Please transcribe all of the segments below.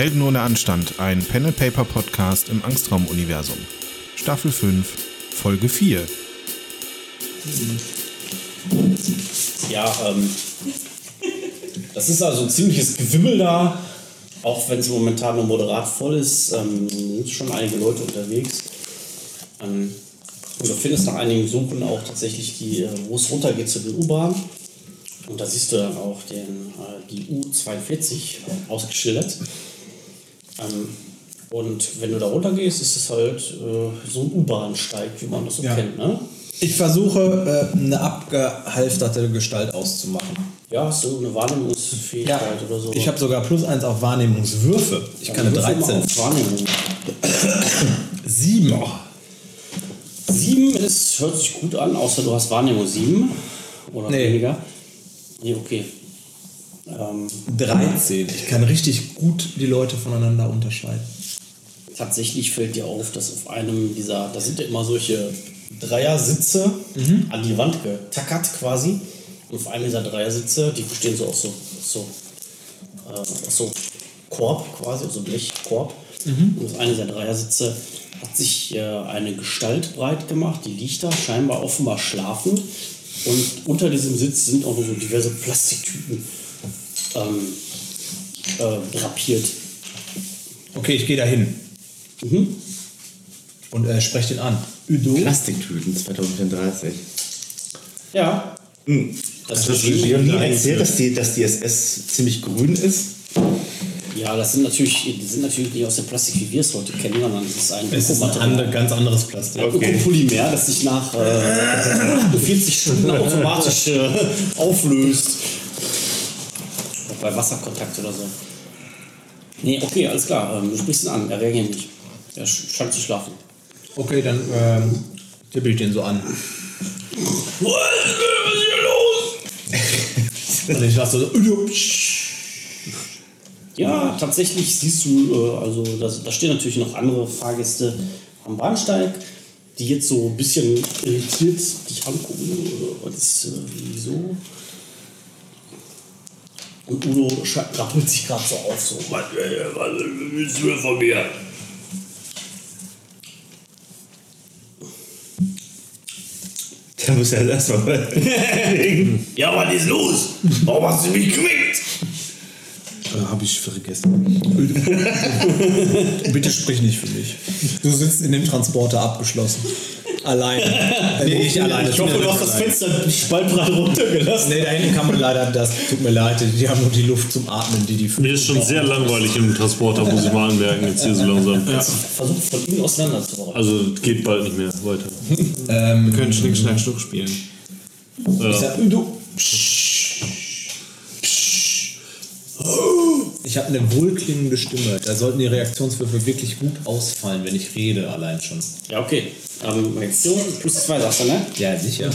Helden ohne Anstand, ein and Paper Podcast im Angstraum-Universum. Staffel 5, Folge 4. Ja, ähm, das ist also ein ziemliches Gewimmel da, auch wenn es momentan nur moderat voll ist, ähm, sind schon einige Leute unterwegs. Ähm, du findest nach einigen Suchen auch tatsächlich die, äh, wo es runtergeht zu den U-Bahnen. Und da siehst du dann auch den, äh, die U42 ausgeschildert. Ähm, und wenn du da runtergehst, ist es halt äh, so ein U-Bahn-Steig, wie man das so Ja. kennt. Ne? Ich versuche, äh, eine abgehalfterte Gestalt auszumachen. Ja, hast du eine Wahrnehmungsfähigkeit oder so? Ich habe sogar plus eins auf Wahrnehmungswürfe. Ich kann eine Würfel mal 13. auf Wahrnehmung. Sieben. Sieben ist, hört sich gut an, außer du hast Wahrnehmung sieben oder Nee. weniger. Nee, okay. Ähm, 13. Ich kann richtig gut die Leute voneinander unterscheiden. tatsächlich fällt dir auf, dass auf einem dieser, da sind ja immer solche Dreiersitze an die Wand getackert quasi. Und auf einem dieser Dreiersitze, die bestehen so aus so, so, äh, aus so Korb quasi, also Blechkorb. Und auf einem dieser Dreiersitze hat sich äh, eine Gestalt breit gemacht, die liegt da scheinbar offenbar schlafend. Und unter diesem Sitz sind auch noch so diverse Plastiktüten ähm, äh, drapiert. Okay, ich gehe dahin. Mhm. Und äh, spreche den an. Udo? Plastiktüten 2034. Ja. Hm. Das verstehe ich dir nie erzählt, dass die, dass die SS ziemlich grün ist? Ja, das sind natürlich, die sind natürlich nicht aus dem Plastik, wie wir es heute kennen, sondern es ist ein Es ist ein andere, ganz anderes Plastik. Okay. Ökopolymer, das sich nach äh, 40 Stunden automatisch äh, auflöst. Bei Wasserkontakt oder so. Nee, okay, alles klar. Ähm, du sprichst ihn an, er reagiert nicht. Er sch- scheint zu schlafen. Okay, dann ähm, tippe ich den so an. Was ist hier los? Und ich lasse so, Udo. Ja, tatsächlich siehst du, äh, also da, da stehen natürlich noch andere Fahrgäste am Bahnsteig, die jetzt so ein bisschen irritiert dich angucken. äh, Was ist, äh, wieso? Und Udo rappelt sich gerade so auf, so, was, was willst du von mir? Da muss er erstmal. Ja, was ist los? Warum hast du mich geweckt? Äh, Habe ich vergessen. Bitte sprich nicht für mich. Du sitzt in dem Transporter abgeschlossen. Alleine. nee, ich alleine. Ich hoffe, du hast das Fenster spaltbreit runtergelassen. Nee, da hinten kann man leider, das tut mir leid, die haben nur die Luft zum Atmen, die die Mir ist schon sehr langweilig im Transporter, muss ich mal anmerken, jetzt hier so langsam. Versucht von innen auseinander zu rauchen. Also geht bald nicht mehr weiter. Wir können Schnick, Schnack, Schnuck spielen. Ich sag, Udo. Ich habe eine wohlklingende Stimme. Da sollten die Reaktionswürfe wirklich gut ausfallen, wenn ich rede, allein schon. Ja, okay. Ähm, Reaktion plus zwei sagst du, ne? Ja, sicher.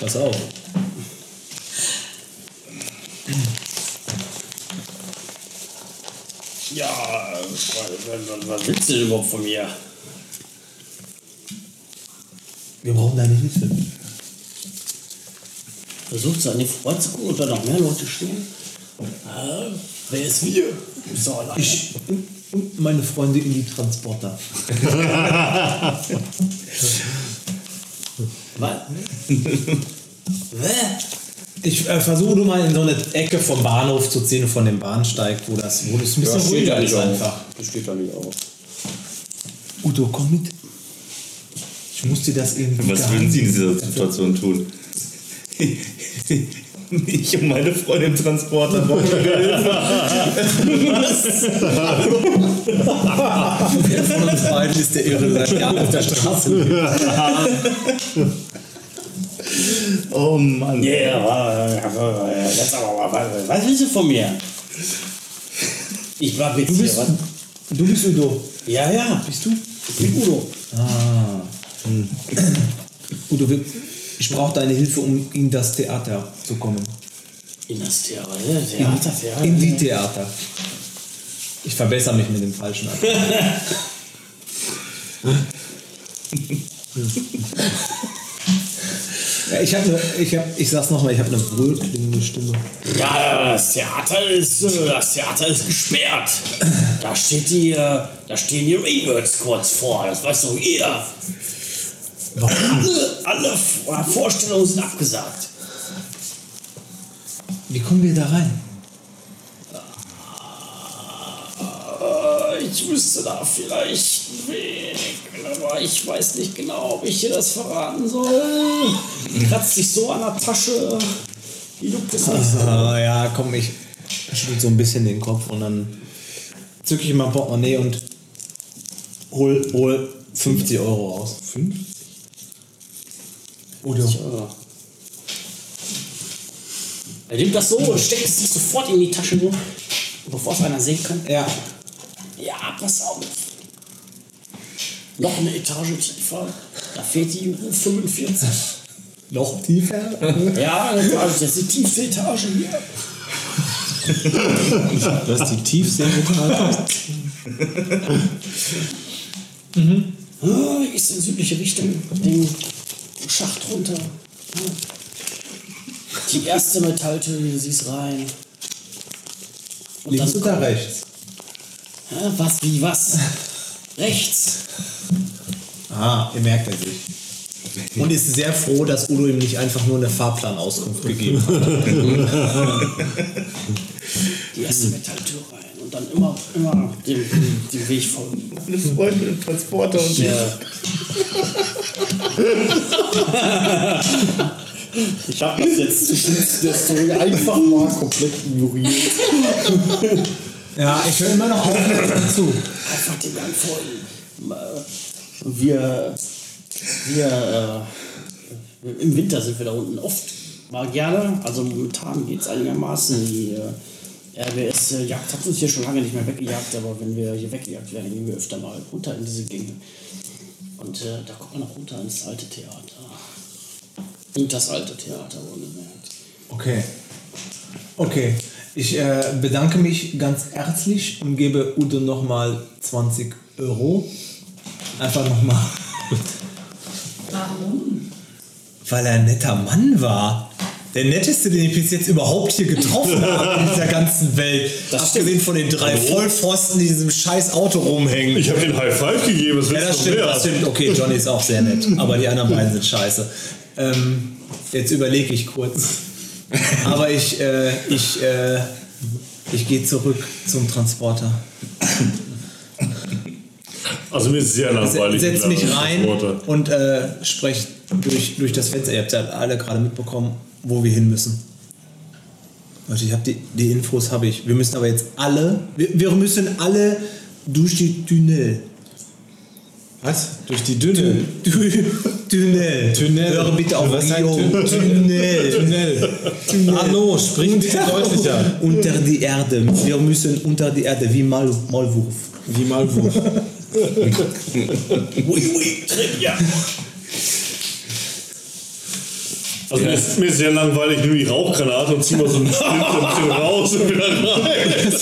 Pass auf. Ja, was, willst du denn überhaupt von mir? Wir brauchen deine Hilfe. Versucht so an die Front zu gucken, ob da noch mehr Leute stehen. Äh, wer ist wir? Allein. Ich und meine Freunde in die Transporter. Was? Ich äh, versuche nur mal in so eine Ecke vom Bahnhof zu ziehen, von dem Bahnsteig, wo das, wo das ein bisschen ruhiger ist einfach. Das steht da nicht auf. Udo, komm mit. Ich muss dir das irgendwie Was würden Sie in dieser Situation tun? Ich und meine Freundin im Transporter brauchen Hilfe. Wer von uns beiden ist der Irre, der ja auf der Straße? Oh Mann. Ja, yeah, jetzt aber mal. Was, willst du von mir? Ich war Witz Du bist, hier, was? du bist Udo. Ja, ja. Bist du? Ich bin Udo. Ah. Udo, wir- ich brauche deine Hilfe, um in das Theater zu kommen. In das Theater, Theater, Theater. In die Theater. Ich verbessere mich mit dem falschen Akzent. Ich habe, ich habe, ich sag's nochmal, ich habe eine wohlklingende Stimme. Ja, das Theater ist, äh, das Theater ist gesperrt. Da steht die, äh, da stehen die Rebirds kurz vor. Das weiß doch jeder alle, alle Vorstellungen sind abgesagt. Wie kommen wir da rein? Ich wüsste da vielleicht einen Weg, aber ich weiß nicht genau, ob ich dir das verraten soll. Kratzt dich so an der Tasche. Wie juckt es nicht. Ah, ja, komm, ich schüttel so ein bisschen den Kopf und dann zücke ich mal Portemonnaie und hol, hol 50 Euro aus. 50? Oder? Er nimmt das so, und steckt es sofort in die Tasche, so, bevor es einer sehen kann. Ja. Ja, pass auf. Noch eine Etage tiefer. Da fehlt die U45. Noch tiefer? ja, das ist also die tiefste Etage hier. das ist die tiefste Etage. mhm. Ah, ist in südliche Richtung. Mhm. Schacht runter. Die erste Metalltür, du siehst rein. Und Links oder rechts? Ja, was, wie, was? Rechts. Ah, er merkt er sich. Und ist sehr froh, dass Udo ihm nicht einfach nur eine Fahrplanauskunft gegeben hat. Die erste Metalltür rein. Und dann immer, immer dem, dem Weg folgen. Eine Freundin im Transporter und Ja. Ich habe das jetzt zwischen der Story einfach mal komplett ignoriert. Ja, ich höre immer noch aufmerksam zu. Einfach dem Gang folgen. Wir, wir, äh, im Winter sind wir da unten oft mal gerne. Also momentan geht es einigermaßen. Die äh, RBS-Jagd hat uns hier schon lange nicht mehr weggejagt, aber wenn wir hier weggejagt werden, gehen wir öfter mal runter in diese Gänge. Und äh, da kommt man noch runter ins alte Theater. Und das alte Theater, wohlgemerkt. Okay. Okay. Ich äh, bedanke mich ganz herzlich und gebe Udo nochmal 20 Euro. Einfach nochmal. Warum? Weil er ein netter Mann war. Der netteste, den ich bis jetzt überhaupt hier getroffen habe in dieser ganzen Welt. Das Abgesehen von den drei Vollpfosten, die in diesem scheiß Auto rumhängen. Ich habe den High Five gegeben, was Ja, das stimmt, das stimmt. Okay, Johnny ist auch sehr nett. Aber die anderen beiden sind scheiße. Ähm, jetzt überlege ich kurz. Aber ich, äh, ich, äh, ich gehe zurück zum Transporter. Also mir ist sehr langweilig. Setz mich rein und äh, sprech durch, durch das Fenster. Ihr habt ja alle gerade mitbekommen, wo wir hin müssen. Leute, ich habe die, die Infos habe ich. Wir müssen aber jetzt alle, wir, wir müssen alle durch die Tunnel. Was? Durch die Dünne. Du- Tunnel. Tunnel. Höre bitte auf Was Rio. Tun- Tunnel. Tunnel. Hallo, sprich bitte deutlicher. Unter die Erde. Wir müssen unter die Erde, wie Mal Maulwurf. Wie mal wo. Ui, ui, Trivia. Also mir, ist, mir ist sehr langweilig, nehme die Rauchgranate und zieh mal so ein bisschen raus und wieder rein.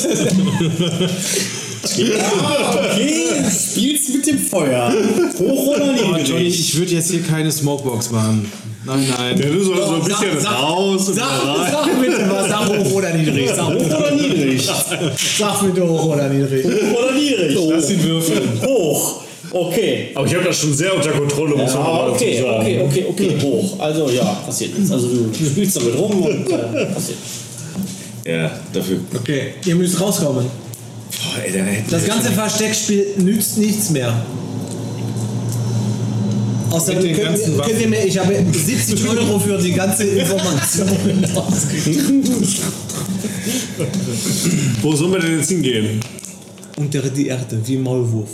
Okay, spielst mit dem Feuer. Hoch oder Oh, niedrig? Johnny, ich würde jetzt hier keine Smokebox machen. Nein, nein. Ja, du so, so ein bisschen Sag- raus und Sag, wieder rein. sag bitte was, sag hoch oder niedrig. Sag hoch oder niedrig. Sag bitte hoch oder niedrig. Hoch oder niedrig? Lass ihn würfeln. Hoch. Okay. Aber ich habe das schon sehr unter Kontrolle, muss man Ja, mal okay, dazu sagen. okay, okay, okay, hoch. Also ja, passiert nichts. Also du spielst damit rum und äh, passiert. Ja, dafür. Okay, ihr müsst rauskommen. Boah, ey, dann hätten Das wir ganze schon- Versteckspiel nützt nichts mehr. Außerdem Mit den könnt, ganzen ihr, könnt ihr mir, ich habe 70 Euro für die ganze Information ausgegeben. Wo sollen wir denn jetzt hingehen? Unter die Erde, wie Maulwurf.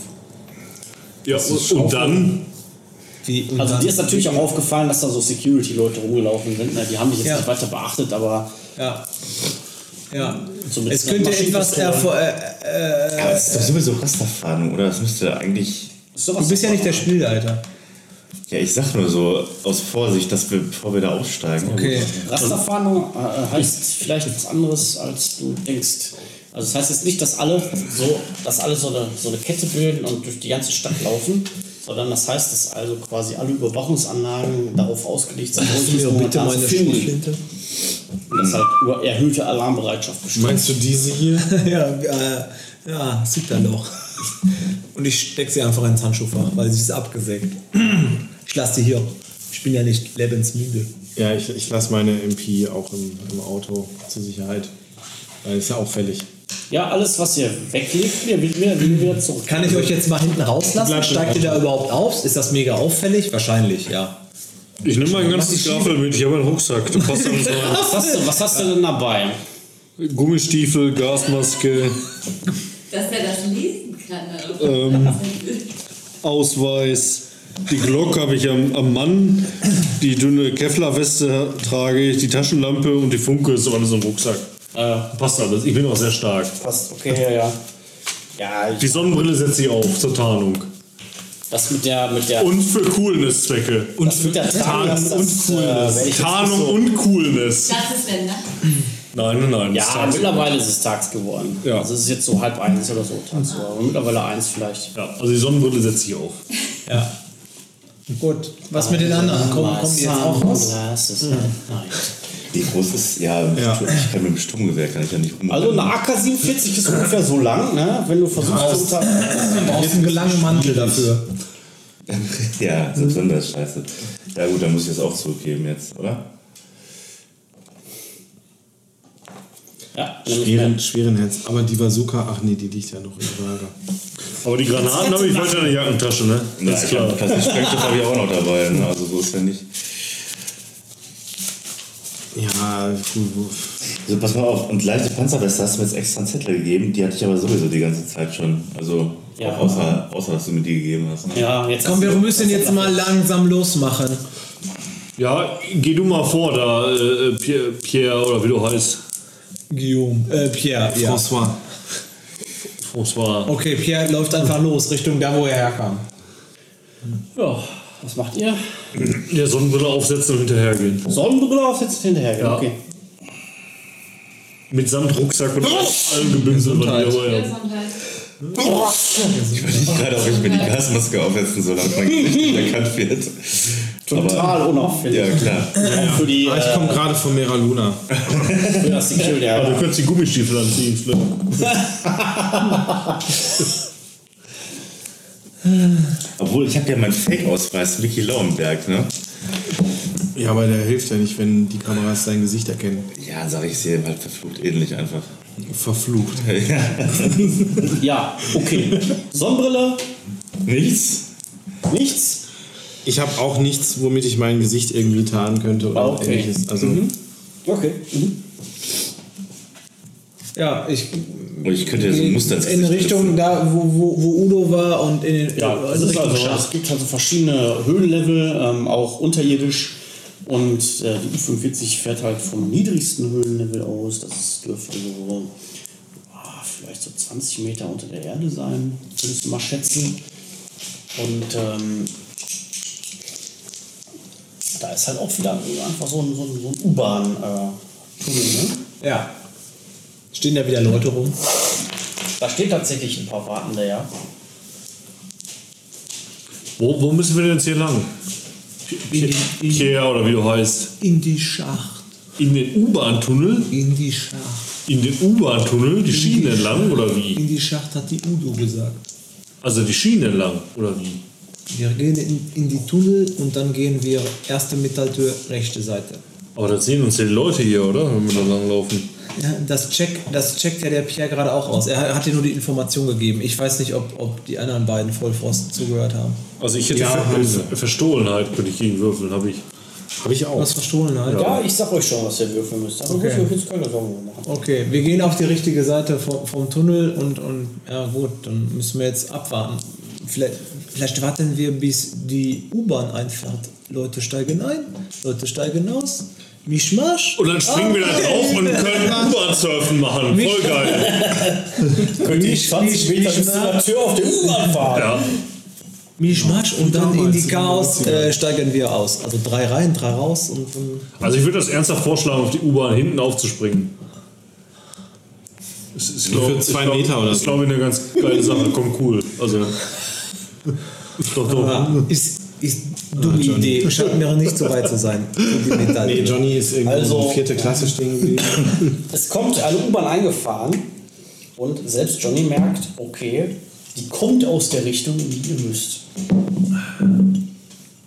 Ja, und, und dann? Wie, und Also dann- dir ist natürlich auch aufgefallen, dass da so Security-Leute rumgelaufen sind. Ne? Die haben dich jetzt Ja. nicht weiter beachtet, aber Ja. Ja. Es könnte etwas erfor- äh, äh, Aber das ist doch sowieso Rasterfahndung, oder? Das müsste eigentlich. doch Du bist ja nicht der Spielleiter. Ja, ich sag nur so aus Vorsicht, dass wir, bevor wir da aufsteigen. Okay. Rasterfahndung äh, heißt vielleicht was anderes, als du denkst. Also das heißt jetzt nicht, dass alle so, dass alle so eine, so eine Kette bilden und durch die ganze Stadt laufen, sondern das heißt, dass also quasi alle Überwachungsanlagen darauf ausgelegt sind, mir solches bitte meine finden. Schrotflinte? Und das halt über erhöhte Alarmbereitschaft besteht. Meinst du diese hier? ja, äh, ja, sieht dann doch. Und ich stecke sie einfach ins Handschuhfach, weil sie ist abgesägt. Ich lasse sie hier. Ich bin ja nicht lebensmüde. Ja, ich, ich lasse meine MP auch im, im Auto zur Sicherheit. Weil ist ja auffällig. Ja, alles, was ihr weglegt, wir wieder, wieder, wieder zurück. Kann ich euch jetzt mal hinten rauslassen? Steigt ihr da überhaupt auf? Ist das mega auffällig? Wahrscheinlich, ja. Ich nehme mein ganzes Staffel mit. Ich habe einen Rucksack. Da passt alles rein. Was hast, du, was hast du denn dabei? Gummistiefel, Gasmaske, Dass er das lesen kann. Ähm. Ausweis. Die Glock habe ich am, am Mann. Die dünne Kevlar-Weste trage ich. Die Taschenlampe und die Funke ist alles im Rucksack. Äh, Passt alles. Ich bin auch sehr stark. passt, okay, ja, ja. Ja, Die Sonnenbrille setze ich auf zur Tarnung. das mit der, mit der, Und für Coolness-Zwecke. das mit der Tarnung Tarnung das, und äh, Coolness. ich jetzt Tarnung so- und Coolness. Das ist wenn, ne? Nein, nein, nein. ist Ja, tagsüber. mittlerweile ist es tags geworden. Ja. Also es ist jetzt so halb eins oder so tagsüber. Aber mittlerweile eins vielleicht. Ja, also die Sonnenbrille setze ich auf. Ja. Gut. Was mit den anderen? Kommen, kommen die jetzt auch raus? Sunglasses Wie groß ist, ja, Ja. ich kann mit dem Sturmgewehr kann ich ja nicht rum. Also eine AK-47 ist ungefähr so lang, ne? wenn du versuchst, ja, Du brauchst einen gelangen Mantel dafür. ja, selbst wenn das ist scheiße. Ja gut, dann muss ich das auch zurückgeben jetzt, oder? ja, Schweren, schweren Herz. Aber die Bazooka, ach nee, die liegt ja noch im Lager. Aber die Granaten habe ich weiter in der Jackentasche, ne? Ja, Das ist ich klar. Plastiksprenggstoff habe ich auch noch dabei, ne? also so ist ja nicht. Ja, gut. Also pass mal auf, und leichte Panzerweste hast du mir jetzt extra einen Zettel gegeben, die hatte ich aber sowieso die ganze Zeit schon. Also Ja. auch außer, außer, dass du mir die gegeben hast. Ne? Ja, jetzt Komm, wir müssen jetzt mal langsam losmachen. Ja, geh du mal vor, da, äh, Pierre, Pierre oder wie du heißt. Guillaume. Äh, Pierre, ja. François. François. Okay, Pierre läuft einfach los, Richtung da, wo er herkam. Ja, was macht ihr? Der Sonnenbrille aufsetzen und hinterhergehen. Sonnenbrille aufsetzen hinterher. Ja. Okay. Mit Rucksack und allem Gebimsel, was ich dabei habe. Ich überlege gerade, ob ich mir die Gasmaske aufsetzen soll, damit mein Gesicht nicht erkannt wird. Total unauffällig. Ja, klar. Auch für die Ah, ich äh, komme gerade von Mera Luna. für das Security. Aber du Ja. könntest die Gummistiefel anziehen, Flip. Obwohl, ich habe ja meinen Fake-Ausweis, Mickey Lauenberg, ne? Ja, aber der hilft ja nicht, wenn die Kameras dein Gesicht erkennen. Ja, sag ich, ich sehe halt verflucht ähnlich einfach. Verflucht. ja, okay. Sonnenbrille, Nichts? nichts. Ich habe auch nichts, womit ich mein Gesicht irgendwie tarnen könnte oder Ah, okay. ähnliches. Also, Okay. Mhm. Ja, ich. Und ich könnte jetzt ein Muster ins in Richtung da, wo, wo, wo Udo war und in, den- Ja, in es, ist Richtung also, Schacht. es gibt also verschiedene Höhenlevel, ähm, auch unterirdisch. Und äh, die U45 fährt halt vom niedrigsten Höhenlevel aus. Das dürfte so ah, vielleicht so 20 Meter unter der Erde sein, würdest du mal schätzen. Und ähm, da ist halt auch wieder einfach so ein, so ein, so ein U-Bahn-Tunnel. ne? Ja. Stehen da wieder Leute rum? Da steht tatsächlich ein paar Wartende, ja. Wo, wo müssen wir denn jetzt hier lang? In die, Pierre oder wie du heißt. in die Schacht. In den U-Bahn-Tunnel? In die Schacht. In den U-Bahn-Tunnel? Die Schienen entlang oder wie? In die Schacht hat die Udo gesagt. Also die Schienen entlang oder wie? Wir gehen in, in die Tunnel und dann gehen wir erste Metalltür, rechte Seite. Aber da sehen uns ja die Leute hier, oder? Wenn wir da langlaufen. Ja, das, check, das checkt ja der Pierre gerade auch aus. Er hat dir nur die Information gegeben. Ich weiß nicht, ob, ob die anderen beiden Vollpfosten zugehört haben. Also ich hätte Ja, Ver Verstohlenheit, könnte ich gegen würfeln, habe ich. habe ich auch. Was verstohlen halt? Ja, ich sag euch schon, was ihr würfeln müsst. Aber Okay. würfeln jetzt keine Sorgen machen. Okay, wir gehen auf die richtige Seite vom, vom Tunnel und, und ja gut, dann müssen wir jetzt abwarten. Vielleicht, vielleicht warten wir, bis die U-Bahn einfährt. Leute steigen ein, Leute steigen aus. Mischmasch. Und dann springen wir da drauf und können U-Bahn-Surfen machen. Voll geil. Könnt ihr 20 Meter bis Tür auf der U-Bahn fahren? Ja. Mischmasch und dann in die Chaos äh, steigen wir aus. Also drei rein, drei raus und dann Also ich würde das ernsthaft vorschlagen, auf die U-Bahn hinten aufzuspringen. Das ist, glaub, Für zwei ich glaub, Meter oder Das ist, so. glaube ich, eine ganz geile Sache. Kommt cool. Also, Doch, doch. Ist, ist dumme Idee. Scheint mir nicht so weit zu sein. Nee, Johnny ist irgendwie Also- vierte Klasse stehen geblieben. Es kommt eine U-Bahn eingefahren und selbst Johnny merkt, okay, die kommt aus der Richtung, in die ihr müsst.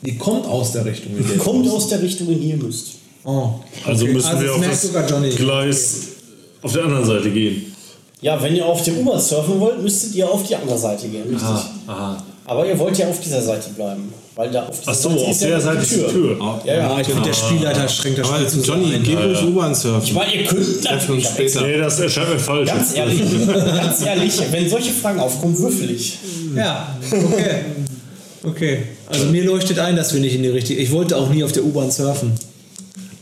Die kommt aus der Richtung. in Die der- kommt aus der Richtung, in die ihr müsst. Oh. Also Okay, müssen also wir auf das sogar Johnny. Gleis auf der anderen Seite gehen. Ja, wenn ihr auf dem U-Bahn surfen wollt, müsstet ihr auf die andere Seite gehen. Richtig. Aha. Aber ihr wollt ja auf dieser Seite bleiben. Weil da auf dieser Ach so, auf der Seite ist die Tür. Ja, ja. Ja, ich finde, der Spielleiter schränkt das Aber Spiel zu Johnny, geh ruhig U-Bahn Ich surfen. meine, ihr könnt natürlich, später. Nee, das erscheint mir falsch. ganz ehrlich, ganz ehrlich, wenn solche Fragen aufkommen, würfel ich. Ja, okay. Okay. Also mir leuchtet ein, dass wir nicht in die richtige. Ich wollte auch nie auf der U-Bahn surfen.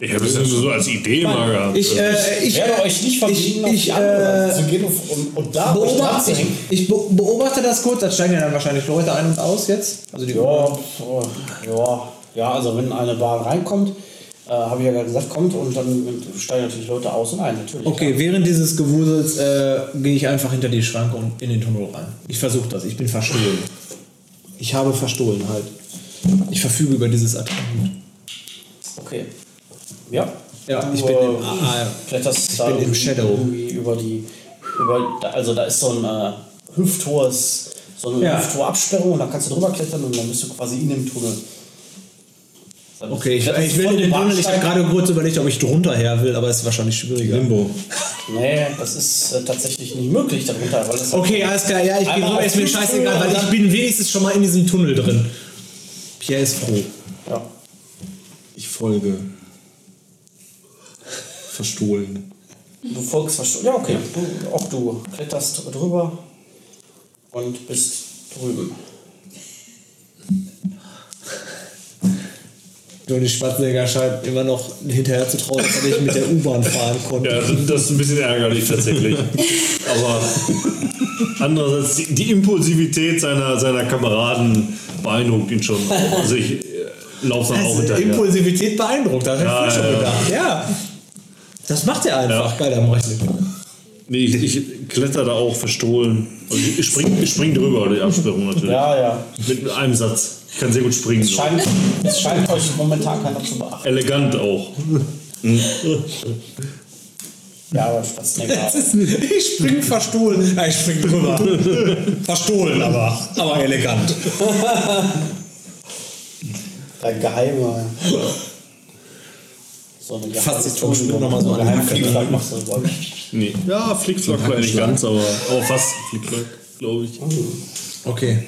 Ich habe es ja so als Idee mal gehabt. Ich, äh, ich, Ich werde euch nicht verbieten, ich, die andere äh, zu gehen und, und da beobachte, ich, ich beobachte das kurz, da steigen ja dann wahrscheinlich Leute ein und aus jetzt. Also die Ja, pf, ja, ja, also wenn eine Bahn reinkommt, äh, habe ich ja gerade gesagt, kommt und dann steigen natürlich Leute aus und ein, natürlich. Okay, während dieses Gewusels äh, gehe ich einfach hinter die Schranke und in den Tunnel rein. Ich versuche das, ich bin verstohlen. Ich habe verstohlen halt. Ich verfüge über dieses Attribut. Okay. Ja. Ja, Du, ich bin äh, im, ah, ah, kletterst ich da bin im Shadow. über die, über, da- also da ist so ein äh, hüfthohes, so eine Ja. hüfthohe Absperrung und da kannst du drüber klettern und dann bist du quasi in dem Tunnel. Dann Okay, ich, kletterst ich will in den dem Tunnel. Ich habe gerade kurz überlegt, ob ich drunter her will, aber es ist wahrscheinlich schwieriger. Limbo. Nee, das ist äh, tatsächlich nicht möglich darunter, weil das Okay, alles klar, ja, ich auf ist mir scheißegal, weil ich bin wenigstens schon mal in diesem Tunnel drin. Pierre ist froh. Ja. Ich folge. Verstohlen. Du folgst verstohlen. Ja, okay. Du, auch du kletterst drüber und bist drüben. Johnny Schwarzenegger scheint immer noch hinterher zu trauen, dass er nicht mit der U-Bahn fahren konnte. Ja, das ist ein bisschen ärgerlich tatsächlich. Aber andererseits, die, die Impulsivität seiner, seiner Kameraden beeindruckt ihn schon. Also ich äh, laufe dann auch hinterher. Impulsivität beeindruckt, das Ja, habe ich schon ja, ja. gedacht. Ja. Das macht er einfach. Dann mach ich nicht. Nee, ich, ich kletter da auch verstohlen. Also ich spring, ich spring drüber, die Absperrung natürlich. Ja, ja. Mit einem Satz. Ich kann sehr gut springen. Es scheint, es scheint euch momentan keiner zu beachten. Elegant auch. Ja, aber Schwarzenegger. Ich spring verstohlen. Ja, ich spring drüber. verstohlen, aber, aber elegant. Der geheime. So eine Fasst sich vom Stuhl noch mal so ne? Fliegflag machst du. Nee. Ja, Flickflack vielleicht nicht ganz, aber, aber fast Flickflack, glaube ich. Okay.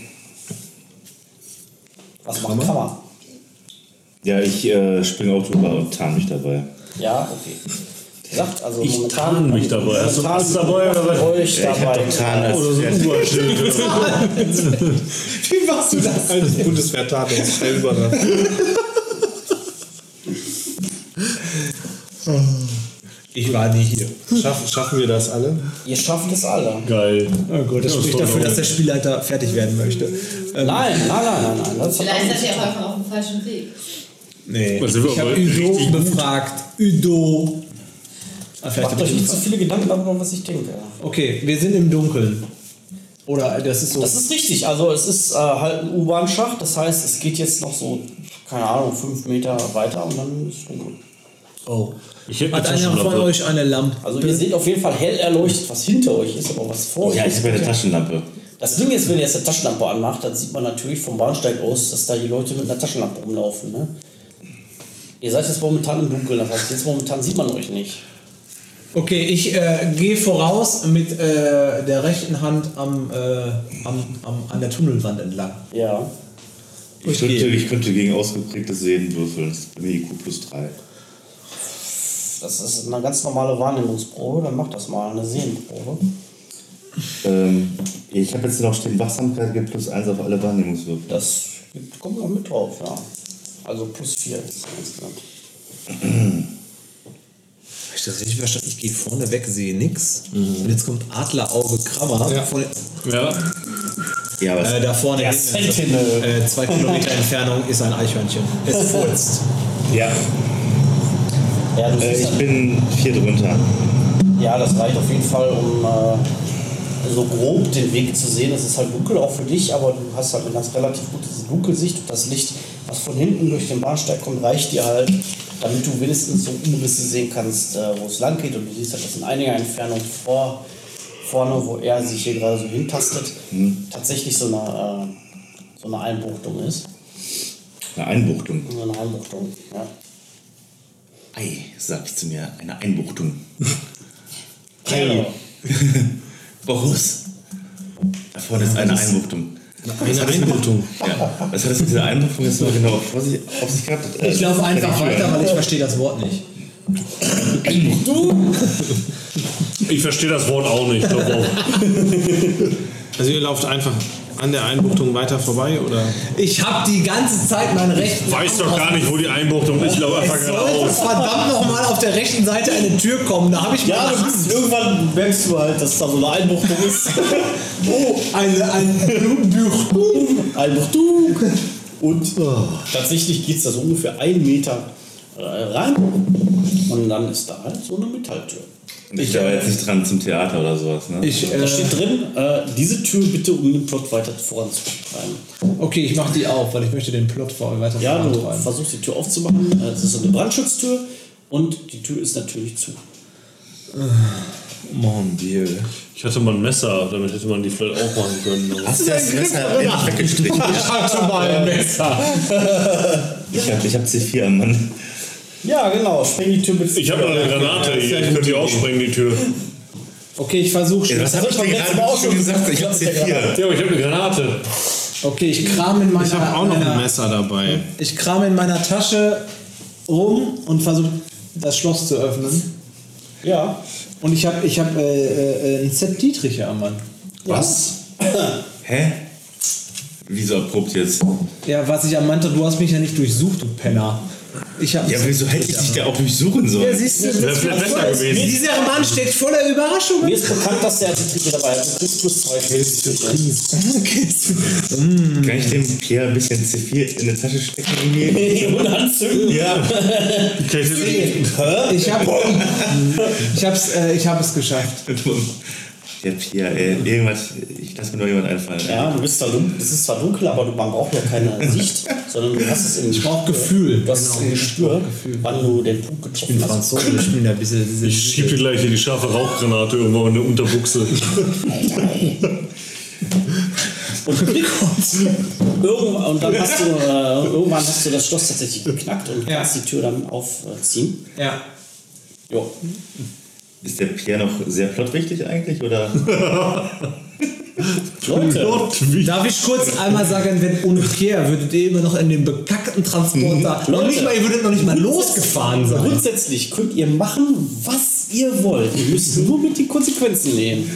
Was macht Kammer? Ja, ich äh, springe auch drüber und tarn mich dabei. Ja, okay. Gesagt, also Ich tarn mich dabei. Hast du was dabei oder was? Euch Ja, ich hab dabei. doch Tarn als Oder so ein. Wie machst du das? Altes Bundeswehrtat, das ist schnell über das. Ich war nie hier. Schaffen, schaffen wir das alle? Ihr schafft es alle. Geil. Oh Gott, das Ja, spricht dafür, dass der Spielleiter fertig werden möchte. Ähm, Nein, nein, nein, nein, nein. Das Vielleicht seid ihr auch einfach auf dem falschen Weg. nee. Ich habe Udo befragt. Udo. Ah, Macht hab euch ich nicht so viele Gedanken darüber, was ich denke. Okay, wir sind im Dunkeln. Oder das ist so. Das ist richtig. Also es ist äh, halt ein U-Bahn-Schacht. Das heißt, es geht jetzt noch so, keine Ahnung, fünf Meter weiter und dann ist es dunkel. oh. Ich Hat eine einer von Taschenlampe. euch eine Lampe? Also ihr seht auf jeden Fall hell erleuchtet, was hinter euch ist, aber was vor euch Ja, ich ist. habe eine Taschenlampe. Das Ding ist, wenn ihr jetzt eine Taschenlampe anmacht, dann sieht man natürlich vom Bahnsteig aus, dass da die Leute mit einer Taschenlampe rumlaufen. Ne? Ihr seid jetzt momentan im Dunkeln, das heißt, jetzt momentan sieht man euch nicht. Okay, ich äh, gehe voraus mit äh, der rechten Hand am, äh, am, am, an der Tunnelwand entlang. Ja. Ich könnte, ich könnte gegen ausgeprägtes Sehen würfeln. Das ist bei mir IQ plus 3. Das ist eine ganz normale Wahrnehmungsprobe, dann macht das mal, eine Sehenprobe. Ähm, ich habe jetzt noch stehen Wachsamkeit gibt plus 1 auf alle Wahrnehmungswürfel. Das kommt noch mit drauf, ja. Also plus 4 ist insgesamt. Ich das richtig verstanden? Ich gehe vorne weg, sehe nix. Und jetzt kommt Adlerauge Krammer. Ja. Von, Ja, Ja, aber äh, da vorne hinten, äh, zwei Kilometer Entfernung ist ein Eichhörnchen. Es furzt. ja. Ja, Äh, ich bin vier drunter. Ja, das reicht auf jeden Fall, um äh, so grob den Weg zu sehen. Es ist halt dunkel auch für dich, aber du hast halt eine ganz relativ gute Dunkelsicht und das Licht, was von hinten durch den Bahnsteig kommt, reicht dir halt, damit du wenigstens so Umrisse sehen kannst, äh, wo es lang geht und du siehst halt, dass in einiger Entfernung vor, vorne, wo er sich hier gerade so hintastet, tatsächlich so eine, äh, so eine Einbuchtung ist. Eine Einbuchtung. So eine Einbuchtung, ja. Ei, sag ich zu mir, eine Einbuchtung. Genau. Boris. Da vorne ist eine Einbuchtung. Eine Einbuchtung. Ja. Was hat das mit dieser Einbuchtung jetzt mal genau auf sich, auf sich gehabt? Äh, Ich laufe einfach weiter, weil ich verstehe das Wort nicht. Ich verstehe das Wort auch nicht. Also ihr lauft einfach an der Einbuchtung weiter vorbei oder? Ich habe die ganze Zeit meinen rechten. Weiß doch gar nicht, wo die Einbuchtung ist. Ich laufe einfach geradeaus. verdammt nochmal auf der rechten Seite eine Tür kommen. Da habe ich Ja, meine du bist, irgendwann merkst du halt, dass da so eine Einbuchtung ist. Oh, eine, ein Buchtung. Einbuchtung. Und tatsächlich geht es da so ungefähr einen Meter äh, rein. Und dann ist da halt so eine Metalltür. Ich war jetzt nicht dran zum Theater oder sowas, ne? Ich, Da äh, steht drin, äh, diese Tür bitte um den Plot weiter voranzutreiben. okay, ich mache die auf, weil ich möchte den Plot vor weiter Ja, du vorantreiben. versuchst die Tür aufzumachen. Äh, Es ist so eine Brandschutztür und die Tür ist natürlich zu. Mon Dieu. Ich hatte mal ein Messer, damit hätte man die vielleicht auch machen können. Hast du das Messer weggestrichen? hatte mal ein Messer. Ich hab, ich hab C4 am Mann. Ja, genau. Spreng die Tür mit. Ich habe noch eine Granate. Ich könnte die aussprengen, die Tür. Okay, ich versuche Ja, was hab ich beim dir letzten Mal auch schon schon gesagt? Ich hab gesagt, C4. Ja, aber ich habe eine Granate. Okay, ich kram in meiner. Ich habe auch noch meiner, ein Messer dabei. Ich kram in meiner Tasche rum und versuche das Schloss zu öffnen. Ja. Und ich habe ich hab, äh, äh, ein Set Dietriche am Mann. Was? Hä? Wieso abrupt jetzt? Ja, was ich am meinte, du hast mich ja nicht durchsucht, du Penner. Ich Ja, wieso hätte ich dich da auch durchsuchen Ja, sollen? siehst du, Das wäre besser gewesen. dieser Mann steht voller Überraschungen. Mir ist bekannt, dass der Artikel dabei hat. Du kriegst plus zwei Kann ich dem Pierre ein bisschen C4 in die Tasche stecken? Und anzünden. Ja. Ich habe ich hab's, äh, ich hab es geschafft. Der Pierre, ey, irgendwas, ich lass mir noch jemand einfallen. Ja, du bist zwar dunkel, es ist zwar dunkel, aber du man braucht ja keine Sicht, sondern du hast es im Ich brauch Gefühl. Du hast es im Gespür, wann du den Punkt getroffen hast. Franzose, ich bin da ein bisschen. bisschen Ich schieb dir gleich hier die scharfe Rauchgranate irgendwo in der Unterbuchse. Und irgendwann, und dann hast du, äh, irgendwann hast du das Schloss tatsächlich geknackt und Ja. kannst die Tür dann aufziehen. ja. Jo. Ist der Pierre noch sehr plotwichtig eigentlich? Oder? Leute, Darf ich kurz einmal sagen, wenn ohne Pierre würdet ihr immer noch in dem bekackten Transporter. noch nicht mal, ihr würdet noch nicht mal losgefahren sein. grundsätzlich könnt ihr machen, was ihr wollt. Ihr müsst nur mit den Konsequenzen leben.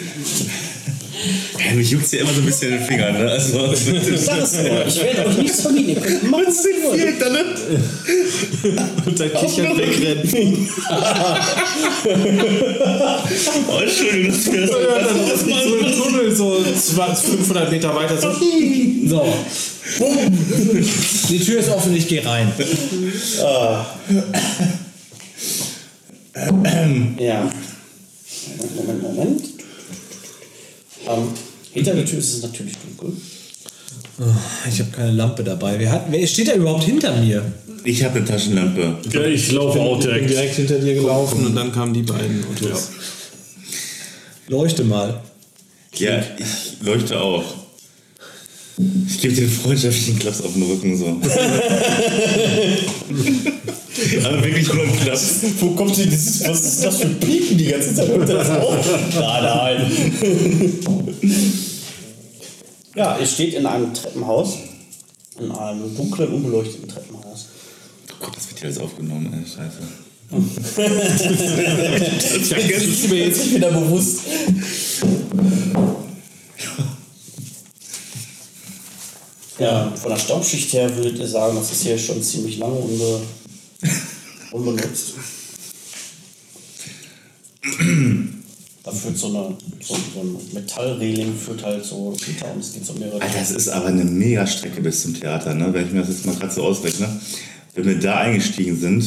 Ja, mich juckt ja immer so ein bisschen in den Fingern, ne? Also, Ich es werde euch nichts verbieten. Ihr könnt machen, was ihr wollt. Und dann kichert wegrennen. oh, Entschuldigung, dass mir das Ja, dann ist so ein Tunnel so 200, 500 Meter weiter. So. So. Die Tür ist offen, ich gehe rein. Ja. Moment, Moment. Ähm, hinter der Tür ist es natürlich dunkel. Ich habe keine Lampe dabei. Wer, hat, wer steht da überhaupt hinter mir? Ich habe eine Taschenlampe. Ja, ich laufe auch bin direkt. direkt hinter dir gelaufen und dann kamen die beiden Autos. Leuchte mal. Ja, ich leuchte auch. Ich gebe dir einen freundschaftlichen Klaps auf den Rücken so. Aber wirklich nur Klaps. Wo kommt denn dieses, was ist das für Piepen die ganze Zeit? Hört ihr das auf? Nein, nein. Ja, ihr steht in einem Treppenhaus. In einem dunklen, unbeleuchteten Treppenhaus. Oh Gott, das wird hier alles aufgenommen, ey, scheiße. Das ist mir jetzt nicht wieder bewusst. Ja, von der Staubschicht her würdet ihr sagen, das ist hier schon ziemlich lange unbe unbenutzt. Da führt so eine, so, so ein Metallreling führt halt so runter und es geht so mehrere Alter, das ist aber eine mega Strecke bis zum Theater, ne? Wenn ich mir das jetzt mal gerade so ausrechne. Wenn wir da eingestiegen sind,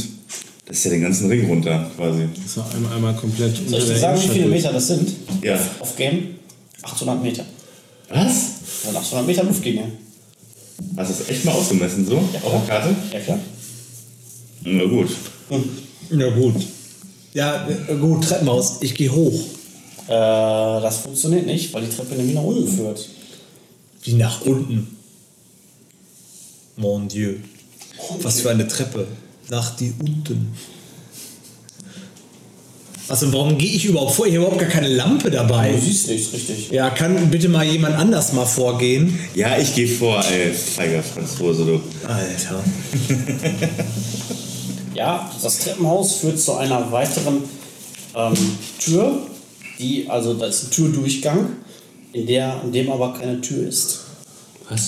das ist ja den ganzen Ring runter quasi. Das war einmal, einmal komplett Soll ich dir sagen, wie viele. Meter das sind? Ja. Auf Game? 800 Meter. Was? Ja, 800 Meter Luftlinie. Hast du das echt mal ausgemessen so? Auf der Karte? Ja, klar. Na gut. Ja, gut. Ja, äh, gut, Treppenhaus. Ich gehe hoch. Äh, das funktioniert nicht, weil die Treppe nämlich nach unten führt. Wie nach unten. Mon Dieu. Was für eine Treppe. Nach die unten. Also warum gehe ich überhaupt vor? Ich habe überhaupt gar keine Lampe dabei. Du siehst nichts, richtig. Ja, kann bitte mal jemand anders mal vorgehen? Ja, ich gehe vor, ey, feiger Franzose, du. Alter. Ja, das Treppenhaus führt zu einer weiteren ähm, Tür, die, also da ist ein Türdurchgang, in, der, in dem aber keine Tür ist.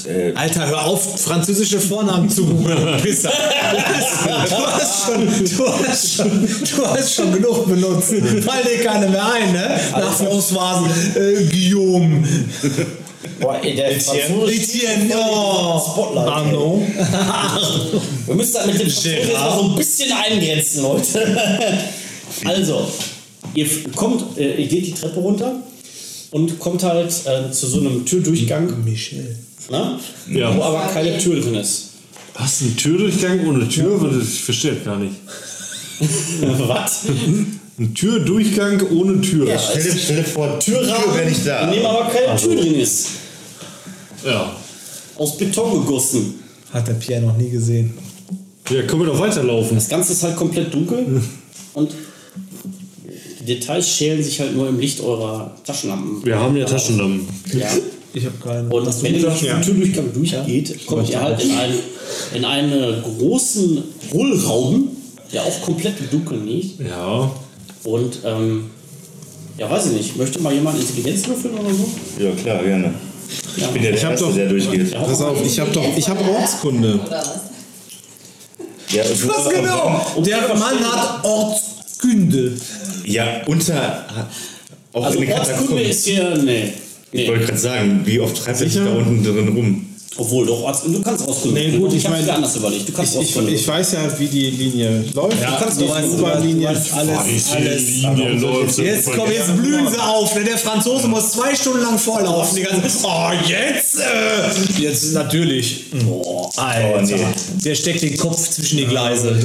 Äh, Alter, hör auf, französische Vornamen zu googeln. Pisser. Du hast, schon, du, hast schon, du hast schon genug benutzt. Fall dir keine mehr ein, ne? Nach François äh, Guillaume. Boah, ey, der französische Etienne, oh. Spotlight. Arno. Wir müssen da mit dem Franzosen jetzt mal so ein bisschen eingrenzen, Leute. also, ihr kommt, äh, ihr geht die Treppe runter und kommt halt äh, zu so einem Türdurchgang, Michel. ne? Ja. wo aber keine Tür drin ist. Was? Ein Türdurchgang ohne Tür? Ich verstehe das gar nicht. Was? Ein Türdurchgang ohne Tür. Ja. stell, dir, stell dir vor, Türrahmen, wäre nicht da. in dem aber keine Tür drin ist. Ja. Aus Beton gegossen. Hat der Pierre noch nie gesehen. Ja, können wir doch weiterlaufen. Das Ganze ist halt komplett dunkel und die Details schälen sich halt nur im Licht eurer Taschenlampen. Wir haben ja Taschenlampen. Ja. Ich habe keine. Und wenn ihr durch den Türdurchgang durchgeht, kommt ihr halt in einen, in einen großen Hohlraum, der auch komplett im Dunkeln liegt. Ja. Und ähm, ja, weiß ich nicht, möchte mal jemand Intelligenz würfeln oder so? Ja, klar, gerne. Ich bin ja der Ich Erste, doch- der durchgeht. Pass auf, ich habe doch, ich habe Ortskunde. Ja, Was genau? Der Mann hat Ortskünde. Ja, unter. Auch Also Ortskunde ist hier, nee. Ich nee. wollte gerade sagen, wie oft treibt er sich da unten drin rum? Obwohl, doch, du kannst Ortskunde. Nee, gut, ich hab's mein- dir anders überlegt. Du kannst Ich, ich, ich weiß ja, wie die Linie läuft. Ja, du kannst die U-Bahn-Linie. alles, alles. Linie läuft. Jetzt komm, jetzt blühen sie auf. Ne? Der Franzose muss zwei Stunden lang vorlaufen. Die ganze Oh, jetzt? Äh, jetzt natürlich. Boah, Alter. Oh, nee. Der steckt den Kopf zwischen die Gleise.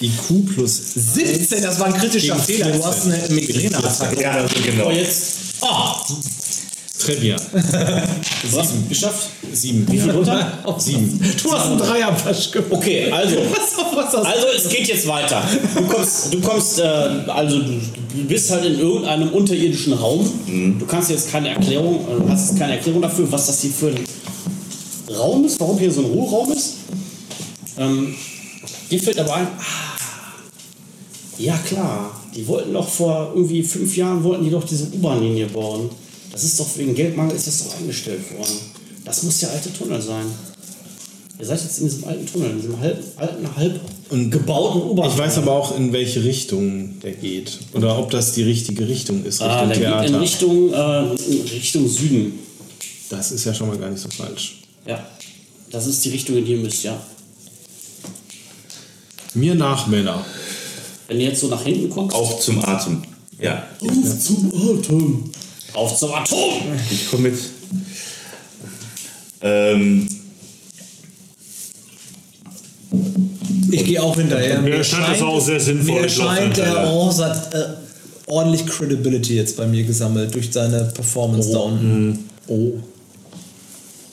IQ plus 17, das war ein kritischer Fehler. Du hast eine Migräneattacke. Ja, genau. Oh, jetzt. Oh, Hast es geschafft. Sieben. Wie viel runter? Sieben. du hast einen Dreierpasch gemacht. Okay, also. Also es geht jetzt weiter. Du kommst, du kommst, äh, also du bist halt in irgendeinem unterirdischen Raum. Du kannst jetzt keine Erklärung, äh, du hast keine Erklärung dafür, was das hier für ein Raum ist, warum hier so ein Hohlraum ist. Ähm, dir fällt aber ein, ah, ja klar, die wollten doch vor irgendwie fünf Jahren wollten die doch diese U-Bahn-Linie bauen. Das ist doch wegen Geldmangel ist das doch eingestellt worden. Das muss der alte Tunnel sein. Ihr seid jetzt in diesem alten Tunnel, in diesem halb, alten, halb Und gebauten U-Bahn. Ich weiß aber auch, in welche Richtung der geht. Oder ob das die richtige Richtung ist, Richtung Ah, der geht in Theater. Richtung, äh, in Richtung Süden. Das ist ja schon mal gar nicht so falsch. Ja. Das ist die Richtung, in die ihr müsst, ja. Mir nach, Männer. Wenn ihr jetzt so nach hinten guckt. Auch zum Atem. Ja, Auf zum Atom. Auf zum Atom! ich komme mit. Ähm, Ich gehe auch hinterher. Mir scheint das auch sehr sinnvoll. Mir scheint, der hinterher. Ors hat äh, ordentlich Credibility jetzt bei mir gesammelt durch seine Performance da unten. Oh.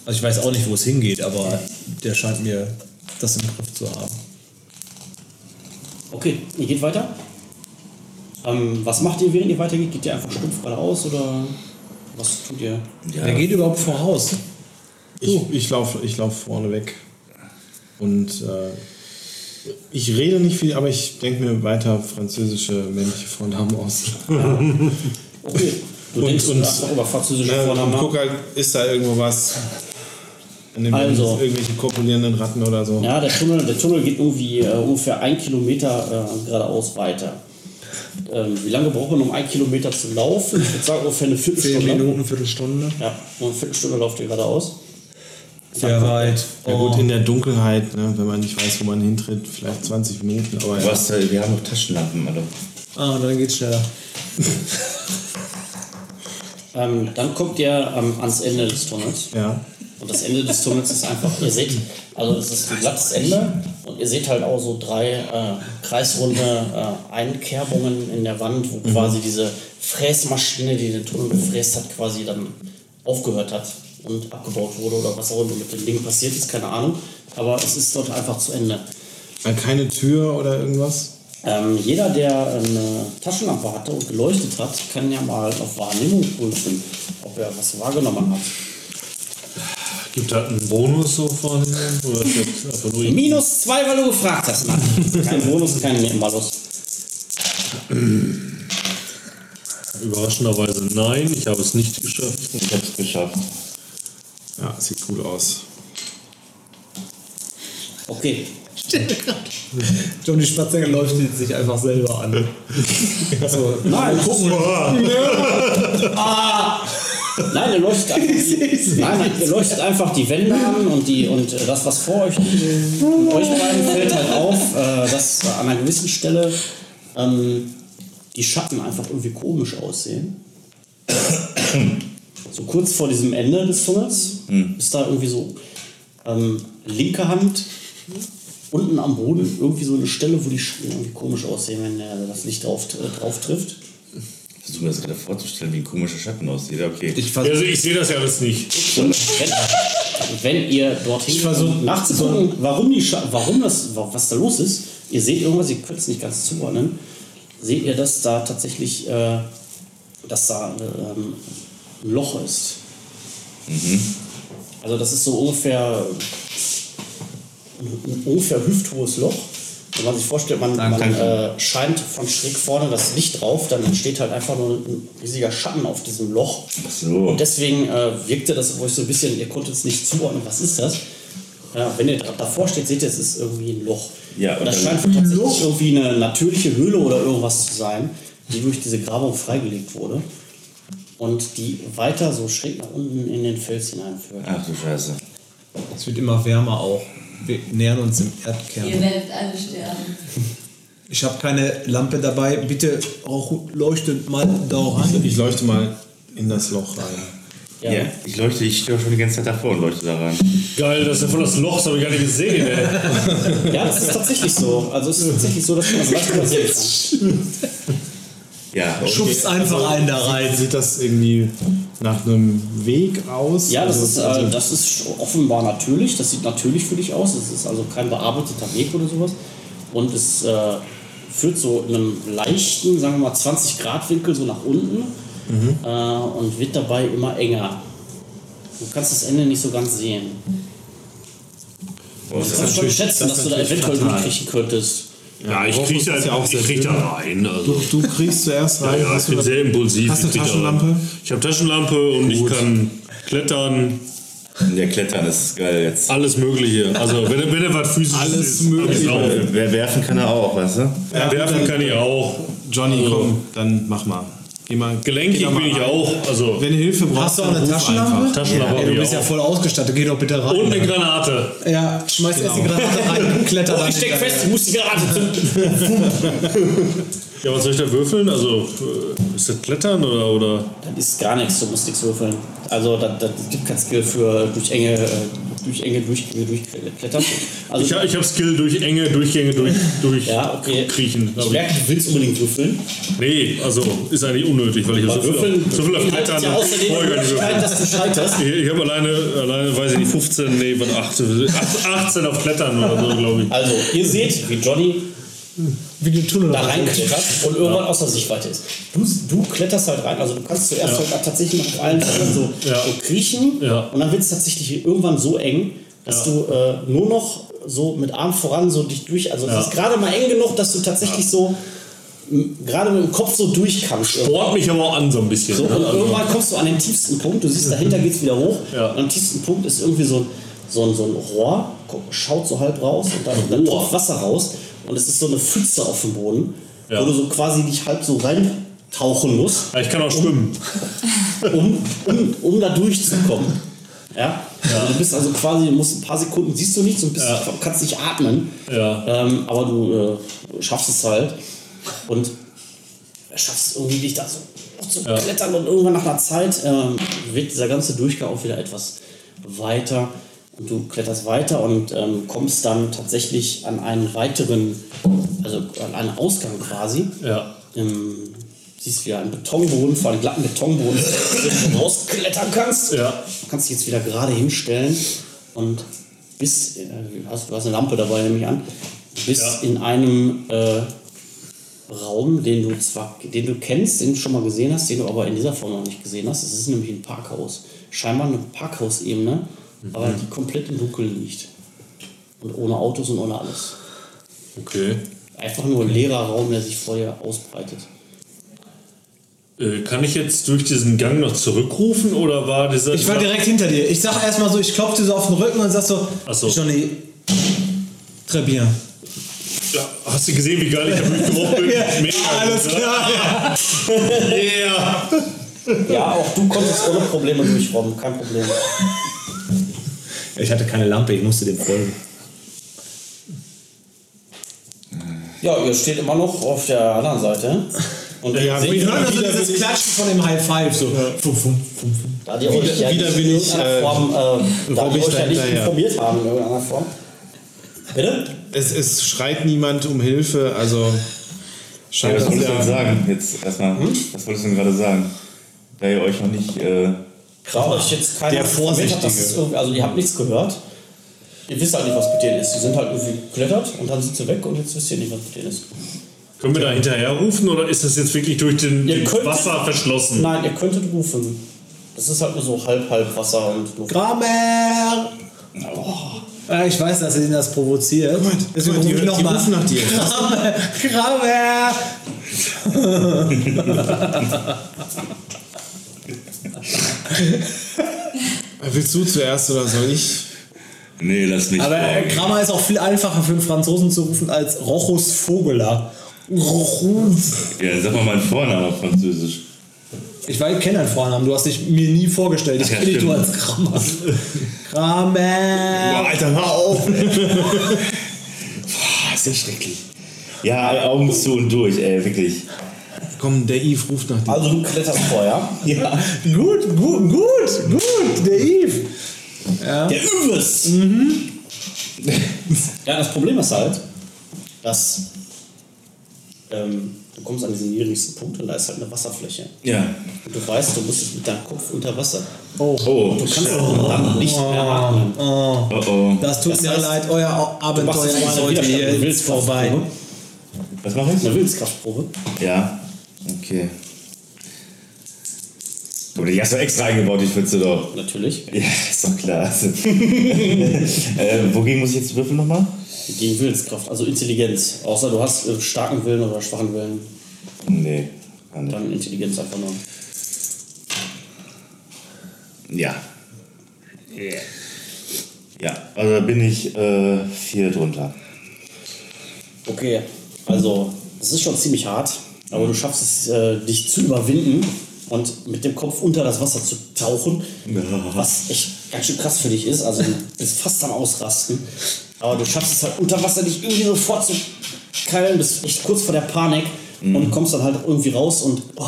Also ich weiß auch nicht, wo es hingeht, aber der scheint mir das im Griff zu haben. Okay, ihr geht weiter. Ähm, was macht ihr, während ihr weitergeht? Geht ihr einfach stumpf geradeaus oder was tut ihr? Wer geht überhaupt voraus? Ich, ich laufe ich lauf vorne weg. Und äh, ich rede nicht viel, aber ich denke mir weiter französische männliche Vornamen aus. Okay, du Und- denkst und- einfach über französische Ja, Vornamen und nach. guck halt, ist da irgendwo was? An dem Also. irgendwelche kopulierenden Ratten oder so. Ja, der Tunnel, der Tunnel geht irgendwie äh, ungefähr ein Kilometer äh, geradeaus weiter. Ähm, wie lange braucht man, um ein Kilometer zu laufen? Ich würde sagen, ungefähr eine Viertelstunde. Minuten, Viertelstunde. Ja, um eine Viertelstunde lauft ihr geradeaus. Sehr weit. Ja gut, in der Dunkelheit, ne, wenn man nicht weiß, wo man hintritt, vielleicht 20 Minuten, aber ja. was, äh, wir haben noch Taschenlampen, Alter. Ah, dann geht's schneller. Ähm, dann kommt ihr ähm, ans Ende des Tunnels. Ja. Und das Ende des Tunnels ist einfach, ihr seht, also es ist ein glattes Ende und ihr seht halt auch so drei äh, kreisrunde äh, Einkerbungen in der Wand, wo quasi diese Fräsmaschine, die den Tunnel gefräst hat, quasi dann aufgehört hat und abgebaut wurde oder was auch immer mit dem Ding passiert ist, keine Ahnung. Aber es ist dort einfach zu Ende. Äh, Keine Tür oder irgendwas? Ähm, jeder, der eine Taschenlampe hatte und geleuchtet hat, kann ja mal auf Wahrnehmung prüfen, ob er was wahrgenommen hat. Gibt halt einen Bonus so? Oder einfach nur Minus zwei, weil du gefragt hast. Nein, kein Bonus, kein Malus. Überraschenderweise nein, ich habe es nicht geschafft. Ich hab's geschafft. Ja, sieht cool aus. Okay, Johnny Spatzinger leuchtet sich einfach selber an. so, Nein, gucken ah, Nein, ihr leuchtet, einfach die, nein, nein, ihr leuchtet einfach die Wände an und, die, und das, was vor euch liegt. Und euch beiden fällt halt auf, äh, dass an einer gewissen Stelle ähm, die Schatten einfach irgendwie komisch aussehen. So kurz vor diesem Ende des Tunnels ist da irgendwie so ähm, linke Hand unten am Boden irgendwie so eine Stelle, wo die Schatten irgendwie komisch aussehen, wenn äh, das Licht drauf, äh, drauf trifft. Versuch mir das gerade vorzustellen, wie ein komischer Schatten aussieht. Okay. ich Also ich sehe das ja alles nicht. Und wenn, wenn ihr dorthin versuch- nachzugucken, warum, die Scha warum das, was da los ist, ihr seht irgendwas, ihr könnt es nicht ganz zuordnen, seht ihr, dass da tatsächlich, äh, dass da ähm, ein Loch ist. Also das ist so ungefähr ein ungefähr hüfthohes Loch. Wenn man sich vorstellt, man, man äh, scheint von schräg vorne das Licht drauf, dann entsteht halt einfach nur ein riesiger Schatten auf diesem Loch. Ach so. Und deswegen äh, wirkte das wo ich so ein bisschen, ihr konntet es nicht zuordnen, was ist das? Ja, wenn ihr da- davor steht, seht ihr, es ist irgendwie ein Loch. Ja, und das scheint tatsächlich irgendwie eine natürliche Höhle oder irgendwas zu sein, die durch diese Grabung freigelegt wurde. Und die weiter so schräg nach unten in den Fels hineinführt. Ach du Scheiße. Es wird immer wärmer auch. Wir nähern uns dem Ihr Erdkern. werdet alle sterben. Ich habe keine Lampe dabei. Bitte auch leuchtet mal da rein. Ich leuchte mal in das Loch rein. Ja. Ja. Ich leuchte, ich stehe auch schon die ganze Zeit davor und leuchte da rein. Geil, das ist ja voll das Loch, das habe ich gar nicht gesehen. Ey. ja, es ist tatsächlich so. Also es ist tatsächlich so, dass man das leicht übersehen kann. Ja, okay. Schubst einfach einen da rein. Sieht das irgendwie nach einem Weg aus? Ja, das ist, Also- äh, das ist offenbar natürlich. Das sieht natürlich für dich aus. Es ist also kein bearbeiteter Weg oder sowas. Und es äh, führt so in einem leichten, sagen wir mal 20 Grad Winkel so nach unten äh, und wird dabei immer enger. Du kannst das Ende nicht so ganz sehen. Oh, Du kannst schon schätzen, dass du da eventuell durchkriechen könntest. Ja, ich kriege da, ja ich krieg da rein. Also. Du, du kriegst zuerst Ja, rein. ja, ich hast du bin eine- sehr impulsiv. Hast du ich da Taschenlampe? Ich habe Taschenlampe und ich kann klettern, Der Klettern ist geil jetzt. alles Mögliche. Also wenn, er- wenn er was physisches Alles ist, Mögliche. ich. Wer werfen kann er auch, weißt du? Ja, werfen kann ich auch. Johnny, komm, dann mach mal. Mal Gelenkig bin ich rein. auch. Also Wenn du Hilfe brauchst, Hast du auch eine Taschenlampe? Taschenlampe Ja, habe du bist ja voll ausgestattet. Geh doch bitte rein. Und eine Granate. ja, schmeiß erst die Granate rein und kletter dann Ich steck fest, ich muss die Granate zünden. Ja, was soll ich da würfeln? Also äh, ist das Klettern oder, oder? Das ist gar nichts, du musst nichts würfeln. Also das, das gibt kein Skill für durch enge, äh, durch enge Durchgänge durchklettern. Also Ich, hab- ich habe Skill durch enge Durchgänge durch, durch Ja, okay. kriechen. ich merke, du willst unbedingt würfeln. Nee, also ist eigentlich unnötig, weil ich so viel, Würfeln auf, so viel auf Klettern ja würfeln. dass du scheiterst. Ich, ich habe alleine, alleine, weiß ich nicht, 15, nee, was, 18, 18 auf Klettern oder so, glaube ich. Also, ihr seht, wie Johnny Wie den Tunnel da rein. reinklettert und irgendwann außer Sichtweite ist. Du, du kletterst halt rein, also du kannst zuerst halt tatsächlich auf allen so, Ja. so kriechen Ja. und dann wird es tatsächlich irgendwann so eng, dass du äh, nur noch so mit Arm voran so dich durch, also es Ja. ist gerade mal eng genug, dass du tatsächlich so gerade mit dem Kopf so durch kannst. Sport mich aber auch an so ein bisschen. So, ne? und Also, irgendwann kommst du an den tiefsten Punkt, du siehst, dahinter geht es wieder hoch. Ja. Und am tiefsten Punkt ist irgendwie so ein, so ein, so ein Rohr, schaut so halb raus und dann, dann tropft Wasser raus. Und es ist so eine Pfütze auf dem Boden, Ja. wo du so quasi dich halb so reintauchen musst, ja, ich kann auch schwimmen. um, um, um da durchzukommen. Ja? Also du bist also quasi, du musst ein paar Sekunden, siehst du nichts und bist, kannst nicht atmen. Ja. Ähm, aber du äh, schaffst es halt. Und schaffst irgendwie dich da so zu klettern und irgendwann nach einer Zeit ähm, wird dieser ganze Durchgang auch wieder etwas weiter und du kletterst weiter und ähm, kommst dann tatsächlich an einen weiteren, also an einen Ausgang quasi. Ja. Ähm, siehst wieder einen Betonboden, vor einem glatten Betonboden, wo du rausklettern kannst. Ja. Du kannst dich jetzt wieder gerade hinstellen und bis, äh, du hast, du hast eine Lampe dabei, nehme ich an, bis Ja. in einem äh, Raum, den du zwar, den du kennst, den du schon mal gesehen hast, den du aber in dieser Form noch nicht gesehen hast. Es ist nämlich ein Parkhaus. Scheinbar eine Parkhausebene, aber die komplett im Dunkeln liegt. Und ohne Autos und ohne alles. Okay. Einfach nur ein leerer Raum, der sich vor dir ausbreitet. Äh, kann ich jetzt durch diesen Gang noch zurückrufen oder war dieser. Ich war direkt hinter dir. Ich sag erstmal so, ich klopfe dir so auf den Rücken und sag so, Ach so. Johnny, très bien. Ja, hast du gesehen, wie geil ich da durchgerufen bin? Ja, Mega, alles oder? klar. Yeah. Ja, auch du konntest ohne Probleme durchrobben, kein Problem. Ich hatte keine Lampe, ich musste dem folgen. Ja, ihr steht immer noch auf der anderen Seite. Und Ja, seht, wir hören also Wieder dieses Klatschen von dem High Five. So. Fum, fum, fum, fum. da die euch ja wieder nicht will in ich, irgendeiner äh, Form, äh, da die euch ja nicht hinterher. informiert haben in irgendeiner Form. Bitte? Es, es schreit niemand um Hilfe, also Ja, scheint was das wolltest du denn ja. sagen? Jetzt erstmal, was wolltest du denn gerade sagen? Da ihr euch noch nicht. Äh, Da euch jetzt keiner Der hat, dass Vorsichtige. es irgendwie, also ihr habt nichts gehört. Ihr wisst halt nicht, was mit denen ist. Die sind halt irgendwie geklettert und dann sind sie weg und jetzt wisst ihr nicht, was mit denen ist. Können wir da hinterher rufen oder ist das jetzt wirklich durch den, Ihr den könntet- Wasser verschlossen? Nein, ihr könntet rufen. Das ist halt nur so halb, halb Wasser und Luft. Kramer! Ja, ich weiß, dass ihn das provoziert. Deswegen mal, rufe ich die- die nochmal. rufen nach dir. Kramer! Kramer! Willst du zuerst oder soll ich? nee, lass mich. Aber äh. Kramer ist auch viel einfacher für einen Franzosen zu rufen als Rochus Vogeler. Rochus. Ja, sag mal meinen Vornamen auf Französisch. Ich weiß, kenne deinen Vornamen, du hast dich mir nie vorgestellt. Ich kenne dich nur als Kramer. Kramer! Alter, hör auf! Boah, ist ja schrecklich. Ja, Augen zu und durch, ey, wirklich. Komm, der Yves ruft nach dir. Also du kletterst vor, ja? Ja, gut, gut, gut, gut, der Yves. Ja. Der Übes! ja, das Problem ist halt, dass ähm, du kommst an diesen niedrigsten Punkt und da ist halt eine Wasserfläche. Ja. Und du weißt, du musst jetzt mit deinem Kopf unter Wasser. Oh, Du kannst auch dann nicht mehr atmen. oh, oh. Das tut Das mir heißt, leid, euer Abenteuer jetzt mal ist heute hier vorbei. Was mache ich? Eine Willenskraftprobe. Ja. Okay. Aber die hast du extra eingebaut, die Pfütze doch. Natürlich. Ja, ist doch klar. äh, wogegen muss ich jetzt würfeln nochmal? Gegen Willenskraft, also Intelligenz. Außer du hast äh, starken Willen oder schwachen Willen. Nee. gar nicht. Dann Intelligenz einfach nur. Ja. Ja, also da bin ich äh, viel drunter. Okay, also das ist schon ziemlich hart, aber du schaffst es, äh, dich zu überwinden und mit dem Kopf unter das Wasser zu tauchen, was echt ganz schön krass für dich ist. Also du bist fast am Ausrasten, aber du schaffst es halt unter Wasser dich irgendwie sofort zu keilen, bist echt kurz vor der Panik und kommst dann halt irgendwie raus und oh,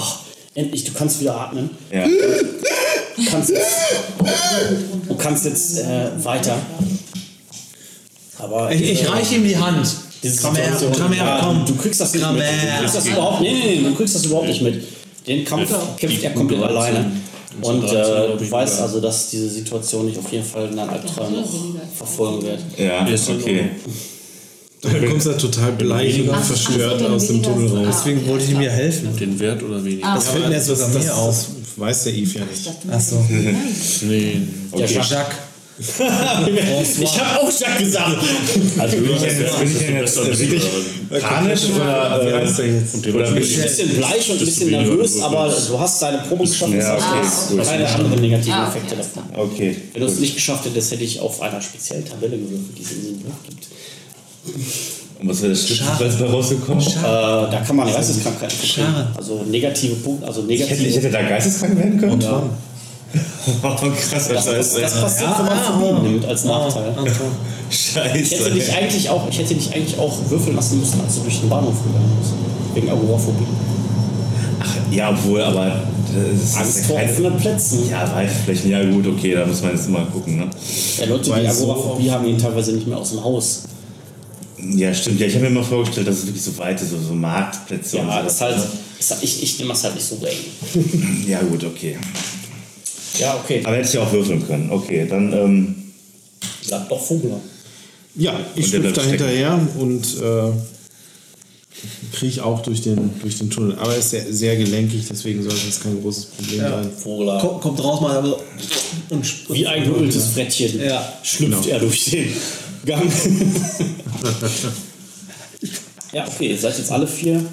endlich, du kannst wieder atmen. Ja. Du kannst jetzt, du kannst jetzt äh, weiter. Aber Ich, ich reiche ihm die Hand. Diese Komm her, Situation, komm her, ja, komm. Du kriegst das nicht mit. Du kriegst das überhaupt, nee, nee, nee, du kriegst das überhaupt nicht mit. Den Kampf kämpft er komplett alleine. Und äh, du weißt also, dass diese Situation dich auf jeden Fall in deinen Albträumen noch verfolgen wird. Ja, Ist okay. Du kommst da total bleich und Ach, verstört ach aus dem Tunnel raus. Deswegen wollte ich ihm ja helfen. Den Wert oder weniger? Ah, Das fällt mir jetzt sogar das, mir auf. Das weiß der Yves ja nicht. Achso. Nee. Der Jacques. Ich habe auch Jacques gesagt. Also bin ich denn jetzt, bin ich denn jetzt wirklich panisch oder, Wie äh, heißt der jetzt? oder bin Ein ich bisschen bleich und ein bisschen nervös, aber du hast deine Probe geschafft. Ja, okay, keine anderen negativen Ah, Effekte davon. Okay. Wenn du es nicht geschafft hättest, hätte ich auf einer speziellen Tabelle gewürfelt, die es in diesem Buch gibt. Und was wäre das Schlimmste bei rausgekommen? Äh, da kann man Geisteskrankheiten verkriegen. Also negative Punkte, also Ich hätte, ich negative. hätte da geisteskrank werden können? Ja. Oh, krass, Das, das das, ist passiert, wenn man Phobien nimmt als Nachteil. Ich hätte, Scheiße. dich eigentlich auch, ich hätte dich eigentlich auch würfeln lassen müssen, als du durch den Bahnhof gegangen bist. Wegen Agoraphobie. Ja, obwohl, aber das ist Angst ja vor keine- offenen Plätzen. Ja, Reifenflächen, ja gut, okay, da muss man jetzt mal gucken, ne? Ja, Leute, die Weil so Agoraphobie haben, gehen teilweise nicht mehr aus dem Haus. Ja, stimmt. Ja, ich habe mir immer vorgestellt, dass es wirklich so weite, so, so Marktplätze und Ja, sowas ist halt, ne? ist, halt- ich, ich nehme das halt nicht so eng. Ja, gut, okay. Ja, okay. Aber hätte ich auch würfeln können. Okay, dann, ähm, Bleibt doch Vogler. Ja, ich schlüpfe da hinterher und äh, kriege auch durch den, durch den Tunnel. Aber er ist sehr, sehr gelenkig, deswegen sollte es kein großes Problem sein. Vogler. Kommt, kommt raus mal aber und Wie ein geöltes Frettchen Ja. schlüpft er durch den Gang. ja, okay, ihr seid jetzt alle vier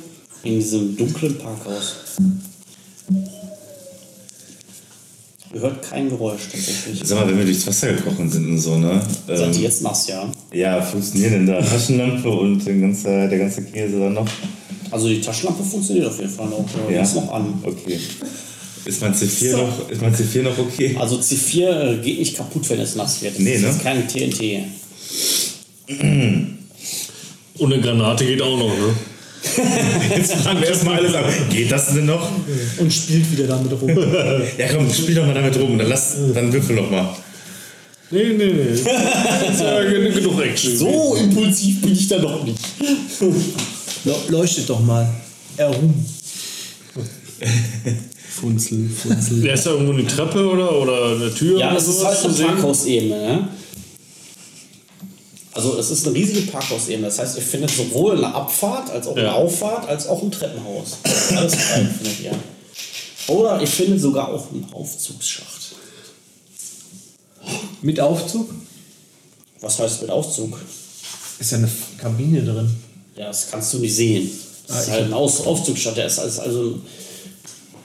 in diesem dunklen Parkhaus. Hört kein Geräusch tatsächlich. sag mal, wenn wir durchs Wasser gekrochen sind und so, ne? Ähm, jetzt nass, ja? ja, funktioniert denn da Taschenlampe und den ganze, der ganze Käse dann noch? Also die Taschenlampe funktioniert auf jeden Fall noch. Ja. Ja. Ist noch an. Okay. Ist mein C4 noch, ist mein C4 noch okay? Also C4 geht nicht kaputt, wenn es nass wird. Das Nee, ist ne? jetzt kein TNT. Und eine Granate geht auch noch, ne? Jetzt fragen wir erstmal alles an. Geht das denn noch? und spielt wieder damit rum. Ja, komm, spiel doch mal damit rum. Dann, lass, dann würfel doch mal. Nee, nee, nee. Das ist ja gen- genug Action. So impulsiv bin ich da noch nicht. Le- Leuchtet doch mal. Herum. Funzel, Funzel. Der ist da irgendwo eine Treppe oder, oder eine Tür Ja, oder es ist halt eine? Parkhausebene. Ne? Also es ist eine riesige Parkhausebene. Das heißt, ihr findet sowohl eine Abfahrt, als auch eine Ja. Auffahrt, als auch ein Treppenhaus. Alles frei findet ihr. Oder ihr findet sogar auch einen Aufzugsschacht. Mit Aufzug? Was heißt mit Aufzug? Ist ja eine Kabine drin. Ja, das kannst du nicht sehen. Das Ah, ist ich halt ein Aus Aufzugsschacht. Der ist als, also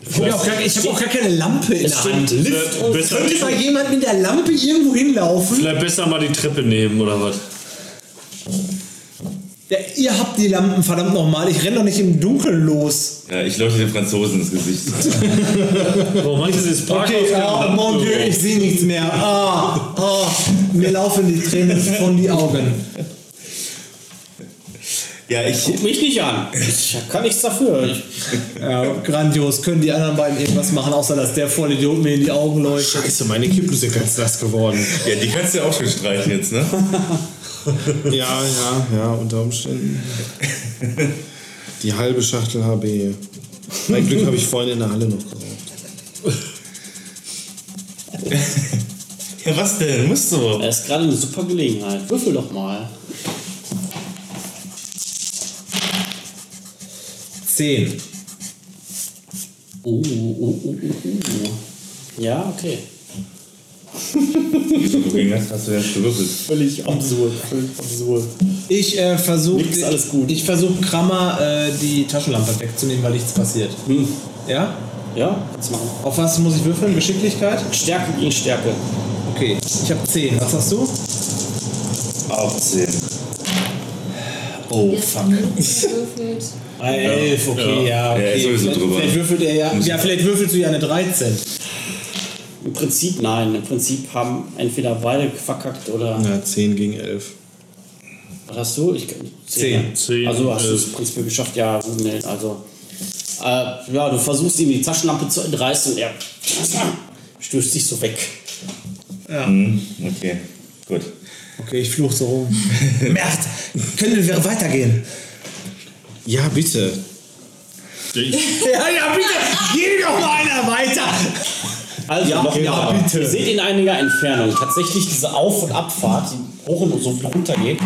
Ich habe auch, gar- ich hab auch gar keine Lampe in es der Hand. Lift und Könnte mal jemand mit der Lampe irgendwo hinlaufen? vielleicht besser mal die Treppe nehmen oder was? Ja, ihr habt die Lampen, verdammt nochmal. Ich renne doch nicht im Dunkeln los. Ja, ich leuchte den Franzosen ins Gesicht. Warum ich dieses Parkhaus Okay, oh, mon Dieu, ich sehe nichts mehr. Ah, ah, mir laufen die Tränen von die Augen. Ja, ich, Guck mich nicht an. Ich kann nichts dafür. Ich, Ja, grandios. Können die anderen beiden irgendwas machen, außer dass der Vollidiot mir in die Augen leuchtet? Scheiße, meine Kippen sind ganz nass geworden. ja, die kannst du ja auch schon streichen jetzt, ne? Ja, ja, ja, unter Umständen. Die halbe Schachtel HB. Mein Glück habe ich vorhin in der Halle noch geraucht. Ja, was denn? Musst du? das ist gerade eine super Gelegenheit. Würfel doch mal. Zehn. Oh, oh, oh, oh, oh. Ja, okay. Wieso du gegen das hast du jetzt gewürfelt? Völlig absurd. Völlig absurd. Ich äh, versuche alles gut. Ich versuche Krammer äh, die Taschenlampe wegzunehmen, weil nichts passiert. Hm. Ja? Ja, kannst machen. Auf was muss ich würfeln? Geschicklichkeit? Stärke gegen Stärke. Okay, ich habe 10. Was hast du? Auch 10. Oh, fuck. Eine 11, okay, ja. Ja, er okay. ist sowieso vielleicht, drüber. Vielleicht würfelt er ja, ja, vielleicht würfelst du ja eine 13. Im Prinzip nein. Im Prinzip haben entweder beide verkackt oder. Ja, 10 gegen 11. Was hast du? Ich, Zehn. Zehn, Also hast du es im Prinzip geschafft, ja. nee, Also. Äh, ja, du versuchst ihm die Taschenlampe zu entreißen und er stößt dich so weg. Hm, okay, gut. Okay, ich fluch so rum. Mert, können wir weitergehen? Ja, bitte. Ich, Ja, ja, bitte, geh doch mal einer weiter. Also, Ja, noch ja, bitte. Ihr seht in einiger Entfernung tatsächlich diese Auf- und Abfahrt, die hoch und so viel runter geht.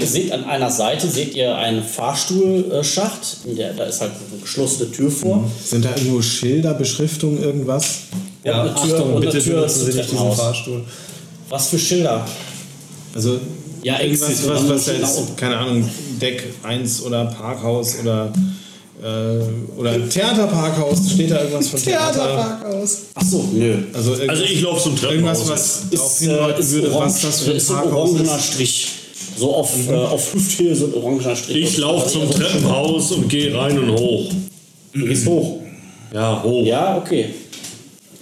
Ihr seht an einer Seite seht ihr einen Fahrstuhlschacht, in der, da ist halt eine geschlossene Tür vor. Sind da irgendwo Schilder, Beschriftungen, irgendwas? Ja, eine Tür, Achtung, und eine bitte Tür benutzen Sie nicht diesen. Fahrstuhl. Was für Schilder? Also Ja, irgendwas, Exit was, was jetzt, keine Ahnung, Deck 1 oder Parkhaus oder äh, oder Theaterparkhaus, steht da irgendwas von Theater? Achso, nö. Also, also ich laufe zum Treppenhaus. Irgendwas, was Ist, äh, hindeuten ist würde, orange, was das für ein ist ein Parkhaus orangener ist. Strich. So auf, äh, auf Hüfthöhe so ein orangener Strich. ich laufe zum Also, Treppenhaus und gehe rein und hoch. Du gehst hoch. Ja, hoch. Ja, okay.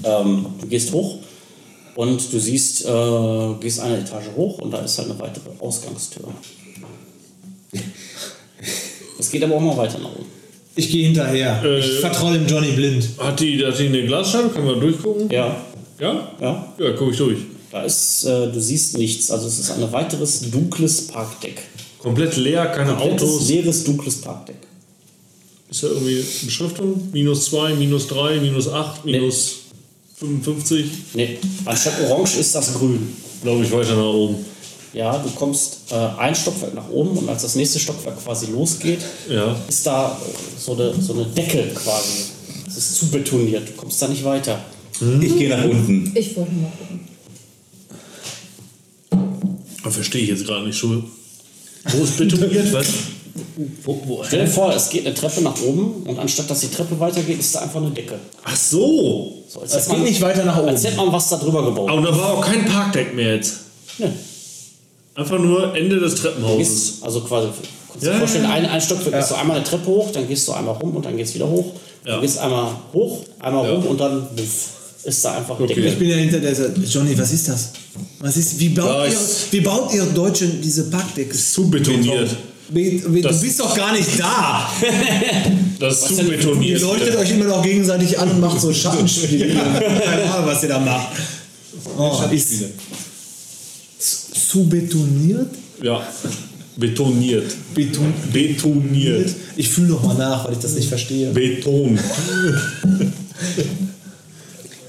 Ähm, du gehst hoch und du siehst, äh, du gehst eine Etage hoch und da ist halt eine weitere Ausgangstür. Es geht aber auch mal weiter nach oben. Ich gehe hinterher. Äh, ich vertraue dem Johnny blind. Hat die, hat die eine Glasscheibe? Können wir durchgucken? Ja, Ja? ja. Ja, guck ich durch. Da ist, äh, du siehst nichts. Also es ist ein weiteres dunkles Parkdeck. Komplett leer, keine Komplettes, Autos. leeres, dunkles Parkdeck. Ist da irgendwie Beschriftung? Minus 2, minus 3, minus 8, minus 55? Nee, anstatt orange ist das grün. Glaube ich weiter nach oben. Ja, du kommst äh, ein Stockwerk nach oben und als das nächste Stockwerk quasi losgeht, Ja. ist da äh, so eine, so eine Decke quasi. Es ist zu betoniert, du kommst da nicht weiter. Ich gehe nach unten. Ich wollte mal gucken. Aber verstehe ich jetzt gerade nicht so. Wo ist betoniert? Was? Wo, wo, Stell dir vor, es geht eine Treppe nach oben und anstatt dass die Treppe weitergeht, ist da einfach eine Decke. Ach so. So, als Es geht man- nicht weiter nach Als oben. hätte man was da drüber gebaut. Aber da war auch kein Parkdeck mehr jetzt. Nee. Einfach nur Ende des Treppenhauses. Also quasi, kannst du Ja, dir vorstellen, ja, ja. ein, ein Stockwerk gehst du einmal eine Treppe hoch, dann gehst du einmal rum und dann gehst du wieder hoch. Ja. Du gehst einmal hoch, einmal Ja. rum und dann buff, ist da einfach eine Okay. Decke. Ich bin ja hinter der. Johnny, was ist das? Was ist, wie, baut Ja, ihr, wie baut ihr Deutschen diese Parkdecks? Zu betoniert. Be- Du Das- bist doch gar nicht da. Das ist zu denn- Ihr betoniert. leuchtet euch immer noch gegenseitig an und macht so Schattenspiele. Keine Ahnung, was ihr da macht. Oh, ist zu betoniert? Ja. Betoniert. Beton Betoniert. ich fühle noch mal nach, weil ich das nicht verstehe. Beton.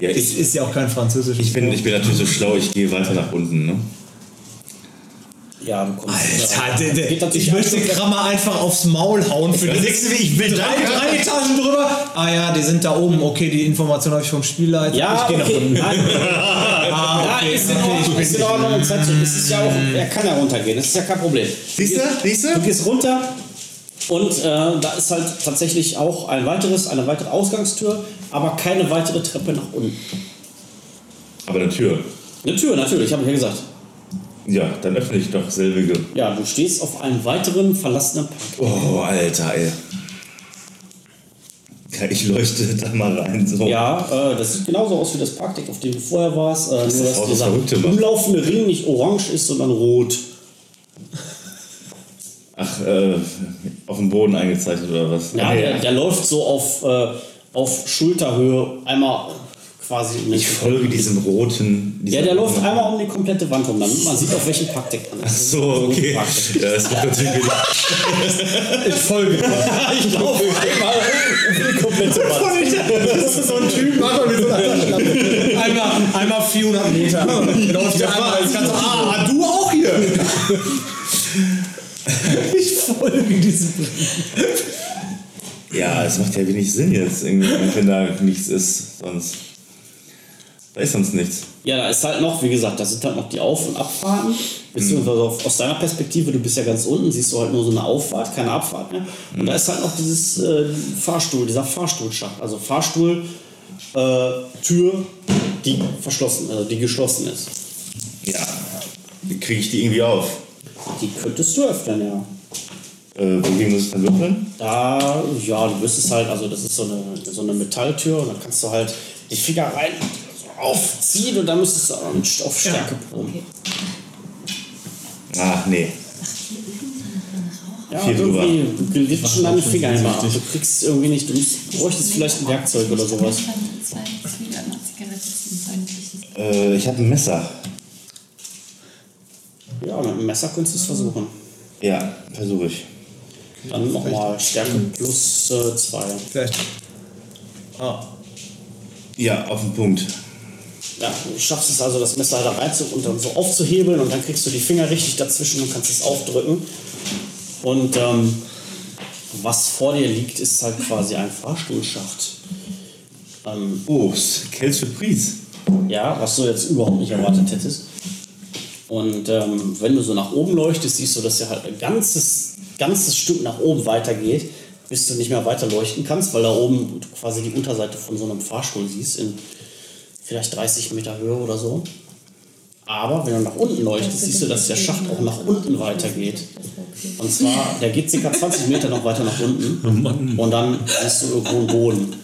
Ja, Es ich, ist ja auch kein französisches ich, bin, ich bin natürlich so schlau, ich gehe weiter nach unten. Ne? Ja, du kommst. Alter, ja, geht natürlich ich möchte Krammer einfach aufs Maul hauen für die nächste Ich will drei, drei Etagen drüber. Ah ja, die sind da oben. Okay, die Information habe ich vom Spielleiter. Ja, ich gehe nach okay. unten. Nein, Ah, okay. ja, ist in Ordnung, ist in Ordnung. Es ist ja auch, er kann ja runtergehen, das ist ja kein Problem. Siehst du? Siehst Du du? gehst runter und äh, da ist halt tatsächlich auch ein weiteres, eine weitere Ausgangstür, aber keine weitere Treppe nach unten. Aber eine Tür. Eine Tür, natürlich, habe ich ja gesagt. Ja, dann öffne ich doch selbige. Ja, du stehst auf einem weiteren verlassenen Park. Oh, Alter, ey. Ja, Ich leuchte da mal rein. So. Ja, äh, das sieht genauso aus wie das Parkdeck, auf dem du vorher warst. Äh, nur, das dass auch das dieser umlaufende Ring nicht orange ist, sondern rot. Ach, äh, auf dem Boden eingezeichnet oder was? Ja, der, der läuft so auf, äh, auf Schulterhöhe einmal quasi. ich folge diesem roten. Ja, der läuft einmal um die komplette Wand rum, damit man sieht, auf welchem Parkdeck man Ach ist. so, okay. Ja, das macht natürlich Ich folge. Ich laufe einmal um die komplette Wand. Das ist so ein Typ, Mann, mit so einer. Einmal, einmal 400 Meter. Läuft der einmal als ganze, ah, du auch hier. Ich folge diesem. Ja, es macht ja wenig Sinn jetzt, irgendwie, wenn da nichts ist. Sonst. Da ist sonst nichts. Ja, da ist halt noch, wie gesagt, da sind halt noch die Auf- und Abfahrten. Beziehungsweise auf, aus deiner Perspektive, du bist ja ganz unten, siehst du halt nur so eine Auffahrt, keine Abfahrt mehr. Und da ist halt noch dieses äh, Fahrstuhl, dieser Fahrstuhlschacht. Also Fahrstuhl, äh, Tür, die verschlossen, also die geschlossen ist. Ja. Kriege ich die irgendwie auf? Die könntest du öffnen, ja. Äh, wogegen muss ich dann würfeln? Da, ja, du müsstest halt, also das ist so eine, so eine Metalltür und dann kannst du halt die Finger rein so aufziehen und dann müsstest du auch auf Stärke proben. Ach, nee. Ja, Viel irgendwie, du glitschen deine Finger immer ab. Du kriegst irgendwie nicht, du bräuchtest vielleicht ein Werkzeug oder sowas. Äh, ich habe ein Messer. Ja, mit einem Messer könntest du es versuchen. Ja, versuche ich. Dann nochmal Stärke plus äh, zwei. Vielleicht. Ah. Ja, auf den Punkt. Ja, du schaffst es also, das Messer da rein zu, und dann so aufzuhebeln und dann kriegst du die Finger richtig dazwischen und kannst es aufdrücken. Und ähm, was vor dir liegt, ist halt quasi ein Fahrstuhlschacht. Ähm, Oh, quelle Surprise. ja, was du jetzt überhaupt nicht erwartet hättest. Und ähm, wenn du so nach oben leuchtest, siehst du, dass ja halt ein ganzes, ganzes Stück nach oben weitergeht, bis du nicht mehr weiter leuchten kannst, weil da oben quasi die Unterseite von so einem Fahrstuhl siehst, in vielleicht 30 Meter Höhe oder so. Aber wenn du nach unten leuchtest, siehst du, dass der Schacht auch nach unten weitergeht. Und zwar, der geht ca. 20 Meter noch weiter nach unten. Und dann siehst du irgendwo einen Boden.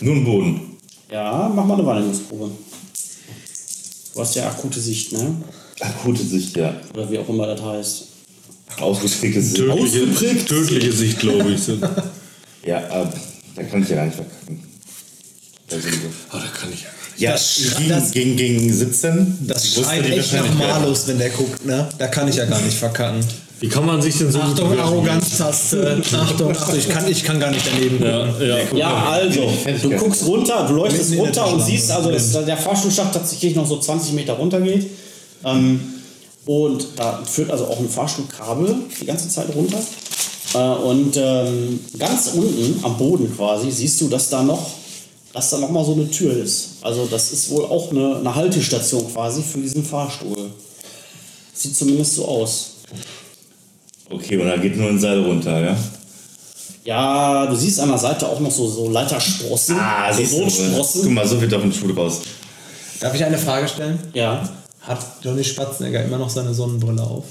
Nur ein Boden. Ja, mach mal eine Wahrnehmungsprobe. Du hast ja akute Sicht, ne? Akute Sicht, ja. Oder wie auch immer das heißt. Ausgeprägte Sicht. Tödliche, tödliche Sicht, glaube ich. Ja, aber da kann ich ja gar nicht verkacken. Wir. Ah, da kann ich ja. Ja, Das- gegen, das- gegen, gegen Sitzen. Das schreit echt nach. Malus, wenn der guckt, ne? Da kann ich ja gar nicht verkacken. Wie kann man sich denn so Achtung? Arroganztaste. Achtung, Achtung, ich kann, ich kann gar nicht daneben. Ja, ja. Ja, also, du guckst runter, du leuchtest runter und siehst, also dass der Fahrstuhlschacht tatsächlich noch so 20 Meter runter geht. Ähm, und da führt also auch ein Fahrstuhlkabel die ganze Zeit runter. Äh, und ähm, ganz unten am Boden quasi siehst du, dass da noch, dass da noch mal so eine Tür ist. Also das ist wohl auch eine, eine Haltestation quasi für diesen Fahrstuhl. Sieht zumindest so aus. Okay, und da geht nur ein Seil runter, ja? Ja, du siehst an der Seite auch noch so, so Leitersprossen. Ah, so siehst du. Notsprossen. Guck mal, so wird doch ein Schuh draus. Darf ich eine Frage stellen? Ja. Hat Johnny Spatzenegger immer noch seine Sonnenbrille auf?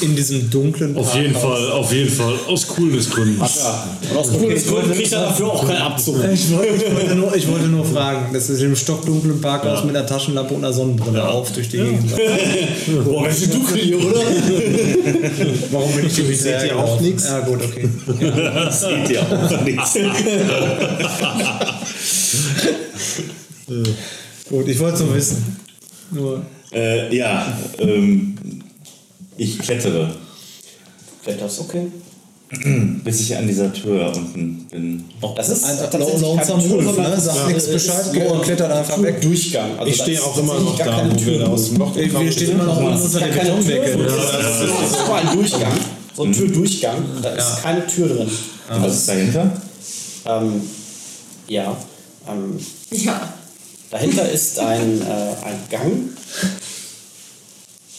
In diesem dunklen Auf jeden Parkhaus? Fall, auf jeden Fall. Aus Coolness-Gründen. Ja. Aus cooles Gründen kriegt er dafür auch keinen Abzug. Ich wollte, ich, wollte nur, ich wollte nur fragen, das ist im stockdunklen Parkhaus mit einer Taschenlampe und einer Sonnenbrille auf durch die Gegend. Boah, ganz schön dunkel hier, oder? Warum bin ich hier nicht Seht ihr auch nix? Ja, gut, okay. Das sieht ja auch nichts. Gut, ich wollte es nur wissen. Nur. Äh, ja, ähm, ich klettere, Kletterst, okay. bis ich an dieser Tür unten bin. Das ist Ein tatsächlich Lonesome Wolf, ne? Sagt ist- nichts es ist Bescheid, nur und klettert einfach ein weg. Durchgang. Also Ich stehe ist auch immer noch da, wo Tür wir aus dem Loch Wir gekommen stehen sind. immer noch Das ist unter der ne? das ist nur ein Durchgang. So ein Türdurchgang. Da ist keine Tür drin. Was ist dahinter? Ähm, ja. Ähm, Ja. dahinter ist ein, äh, ein Gang.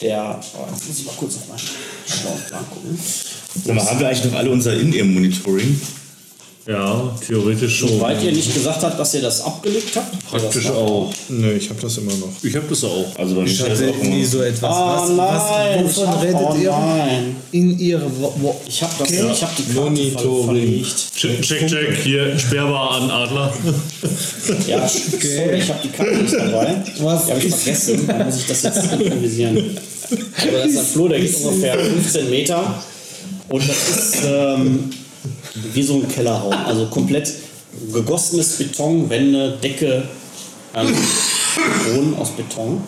Der. Oh, jetzt muss ich mal kurz auf meinen schlauen Plan gucken. Sag mal, haben wir eigentlich noch alle unser In-Ear-Monitoring? Ja, theoretisch schon. Soweit ihr nicht gesagt habt, dass ihr das abgelegt habt. Praktisch auch. Nö, ich habe das immer noch. Ich habe das auch. Also Ich hatte nie so etwas. Oh was, nein, was, ich wovon hab- redet oh ihr? nein. In ihre. Wo, wo, Ich habe das, Okay. ich habe die Karte Monitoring. Check, check, check. Hier, sperrbar an Adler. Ja, sorry, ich habe die Karte nicht dabei. Was Die habe ich vergessen. Dann muss ich das jetzt improvisieren. Aber das ist ein Flur, der geht ungefähr 15 Meter. Und das ist ähm, wie so ein Kellerraum. Also komplett gegossenes Beton, Wände, Decke, ähm, Boden aus Beton.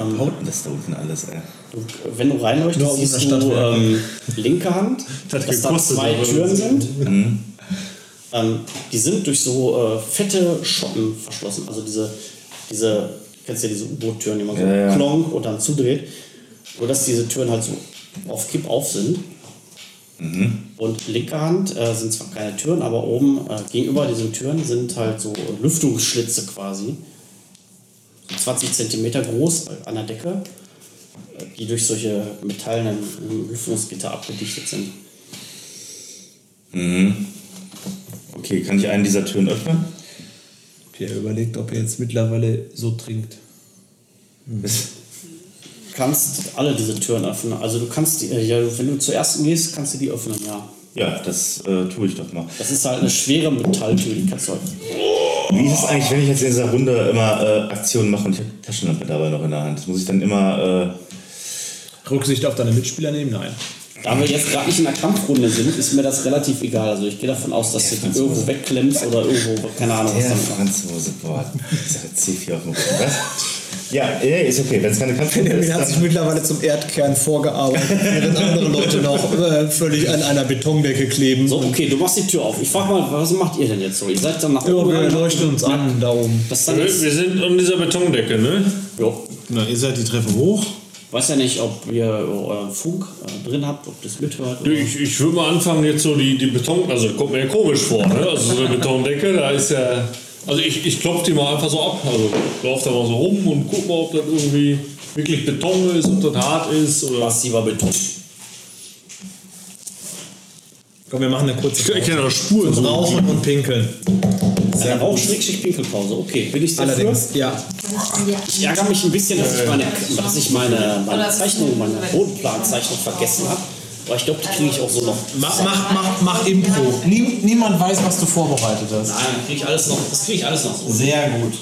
Ähm, Haut denn das da unten alles, ey? Du, wenn du reinleuchtest, Nur siehst du ähm, linke Hand, Das dass da zwei Türen sind. Ähm, die sind durch so äh, fette Schotten verschlossen. Also diese, diese kennst du ja diese U-Boot-Türen, die man so Ja, ja. klonk und dann zudreht. Nur dass diese Türen halt so auf Kipp auf sind. Und linke Hand äh, sind zwar keine Türen, aber oben äh, gegenüber diesen Türen sind halt so Lüftungsschlitze quasi. So 20 Zentimeter groß an der Decke, äh, die durch solche metallenen Lüftungsgitter abgedichtet sind. Okay, kann ich einen dieser Türen öffnen? Pierre überlegt, ob er jetzt mittlerweile so trinkt. Kannst alle diese Türen öffnen. Also du kannst die, äh, ja, wenn du zur ersten gehst, kannst du die öffnen, ja. Ja, das äh, tue ich doch mal. Das ist halt eine schwere Metalltür, die kannst du halt. Wie ist es eigentlich, wenn ich jetzt in dieser Runde immer äh, Aktionen mache und ich habe die Taschenlampe dabei noch in der Hand? Muss ich dann immer. Äh, Rücksicht auf deine Mitspieler nehmen? Nein. Da wir jetzt gerade nicht in der Kampfrunde sind, ist mir das relativ egal. Also ich gehe davon aus, dass du die irgendwo wegklemmst oder irgendwo, keine Ahnung, was der dann Franzose, boah, ist ja C4 auf dem Rücken, was? Ja, äh, ist okay, wenn es keine Kampfrunde ist. Benjamin hat sich mittlerweile zum Erdkern vorgearbeitet, während andere Leute noch äh, völlig an einer Betondecke kleben. So, okay, du machst die Tür auf. Ich frag mal, was macht ihr denn jetzt so? Ihr seid dann nach Ja, oben. wir gegangen. leuchten uns an da oben. Das dann Wir, ist, wir sind an dieser Betondecke, ne? jo. Na, ihr seid die Treppe hoch. Weiß ja nicht, ob ihr euren Funk äh, drin habt, ob das mithört. Ich, ich würde mal anfangen, jetzt so die, die Beton, also kommt mir ja komisch vor, ne? Also so eine Betondecke, da ist ja. Also ich, ich klopfe die mal einfach so ab. Also lauf da mal so rum und guck mal, ob das irgendwie wirklich Beton ist, ob das hart ist oder. Massiver Beton. Komm, wir machen eine kurze Ich erkenne da Spuren so. Rauchen und Pinkeln. Sehr Rauch-Pinkelpause. Okay, bin ich dafür? Allerdings, ja. Ich ärgere mich ein bisschen, dass ich meine, dass ich meine, meine Zeichnung, meine Bodenplanzeichnung vergessen habe. Aber ich glaube, die kriege ich auch so noch. Mach, mach, mach, mach Impro. Nie, niemand weiß, was du vorbereitet hast. Nein, kriege ich alles noch. Das kriege ich alles noch so. Sehr gut.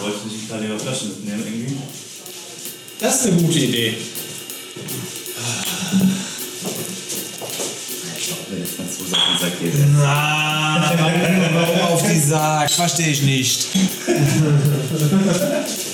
Wolltest du nicht gerade ihre Flaschen mitnehmen irgendwie? Das ist eine gute Idee. Wenn jetzt mal so Sachen sagt, geht. Na, warum, warum auf die Sack? Verstehe ich nicht.